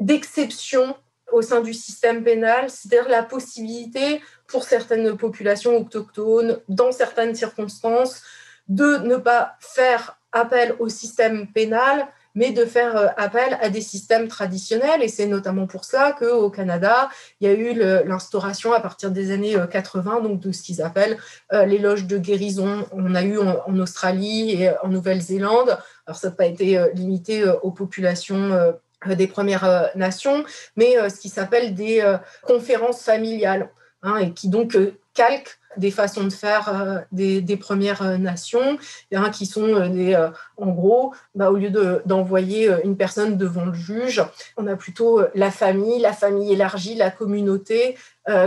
d'exception au sein du système pénal, c'est-à-dire la possibilité pour certaines populations autochtones, dans certaines circonstances, de ne pas faire appel au système pénal, mais de faire appel à des systèmes traditionnels. Et c'est notamment pour ça qu'au Canada, il y a eu l'instauration à partir des années 80 donc de ce qu'ils appellent les loges de guérison. On a eu en, Australie et en Nouvelle-Zélande. Alors ça n'a pas été limité aux populations des Premières Nations, mais ce qui s'appelle des conférences familiales, hein, et qui donc calquent des façons de faire euh, des, Premières euh, Nations, hein, qui sont euh, des, en gros, bah, au lieu d'envoyer une personne devant le juge, on a plutôt la famille, la famille élargie, la communauté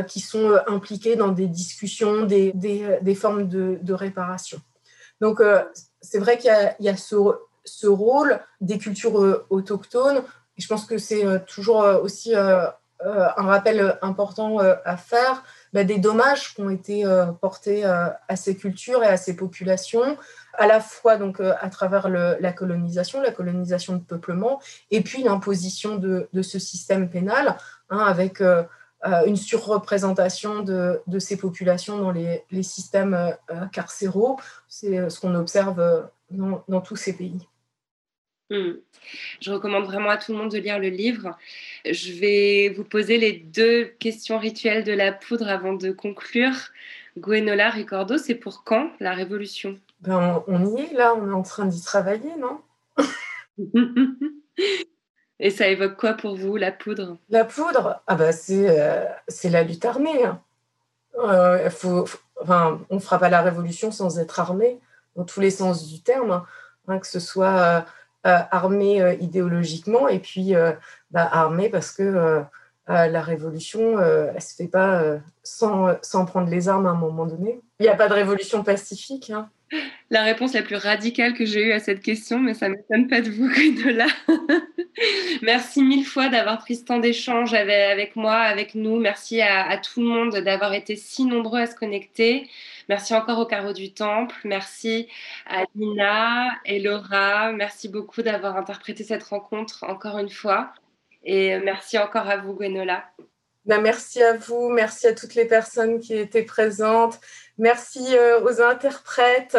qui sont impliquées dans des discussions, des, des, formes de, réparation. Donc, c'est vrai qu'il y, a, ce, ce, rôle des cultures autochtones, je pense que c'est toujours aussi un rappel important à faire bah, des dommages qui ont été euh, portés euh, à ces cultures et à ces populations, à la fois donc euh, à travers la colonisation, la colonisation de peuplement, et puis l'imposition de, ce système pénal, hein, avec une surreprésentation de, ces populations dans les, systèmes carcéraux. C'est ce qu'on observe dans tous ces pays. Hmm. Je recommande vraiment à tout le monde de lire le livre. Je vais vous poser les deux questions rituelles de la poudre avant de conclure. Gwenola Ricordo, c'est pour quand la révolution? Ben, on, y est là, on est en train d'y travailler, non? Et ça évoque quoi pour vous, la poudre? La poudre, ah ben, c'est, euh, la lutte armée. Hein. Euh, faut, enfin, on ne fera pas la révolution sans être armé, dans tous les sens du terme, hein, que ce soit euh, armé euh, idéologiquement et puis euh, bah, armé parce que la révolution, elle ne se fait pas sans, prendre les armes à un moment donné. Il n'y a pas de révolution pacifique. Hein. La réponse la plus radicale que j'ai eue à cette question, mais ça ne m'étonne pas de vous là. Merci mille fois d'avoir pris ce temps d'échange avec, moi, avec nous. Merci à tout le monde d'avoir été si nombreux à se connecter. Merci encore au Carreau du Temple. Merci à Nina et Laura. Merci beaucoup d'avoir interprété cette rencontre encore une fois. Et merci encore à vous, Gwenola. Ben, merci à vous, merci à toutes les personnes qui étaient présentes, merci euh, aux interprètes.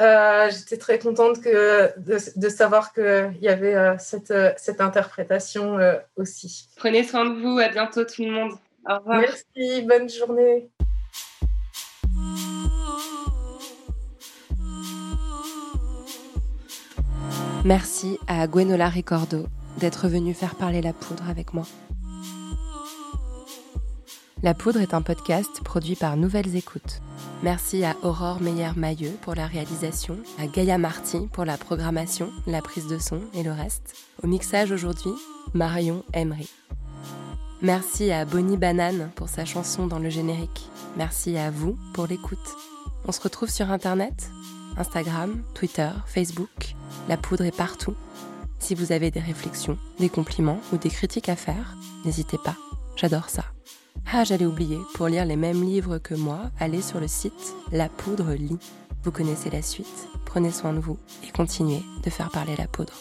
Euh, j'étais très contente que, de, savoir qu'il y avait euh, cette, cette, interprétation aussi. Prenez soin de vous, à bientôt tout le monde. Au revoir. Merci, bonne journée. Merci à Gwenola Ricordo d'être venue faire parler la poudre avec moi. La Poudre est un podcast produit par Nouvelles Écoutes. Merci à Aurore Meyer-Mailleux pour la réalisation, à Gaïa Marty pour la programmation, la prise de son et le reste. Au mixage aujourd'hui, Marion Emery. Merci à Bonnie Banane pour sa chanson dans le générique. Merci à vous pour l'écoute. On se retrouve sur Internet, Instagram, Twitter, Facebook. La poudre est partout. Si vous avez des réflexions, des compliments ou des critiques à faire, n'hésitez pas. J'adore ça. Ah, j'allais oublier, pour lire les mêmes livres que moi, allez sur le site La Poudre Lit. Vous connaissez la suite, prenez soin de vous et continuez de faire parler la poudre.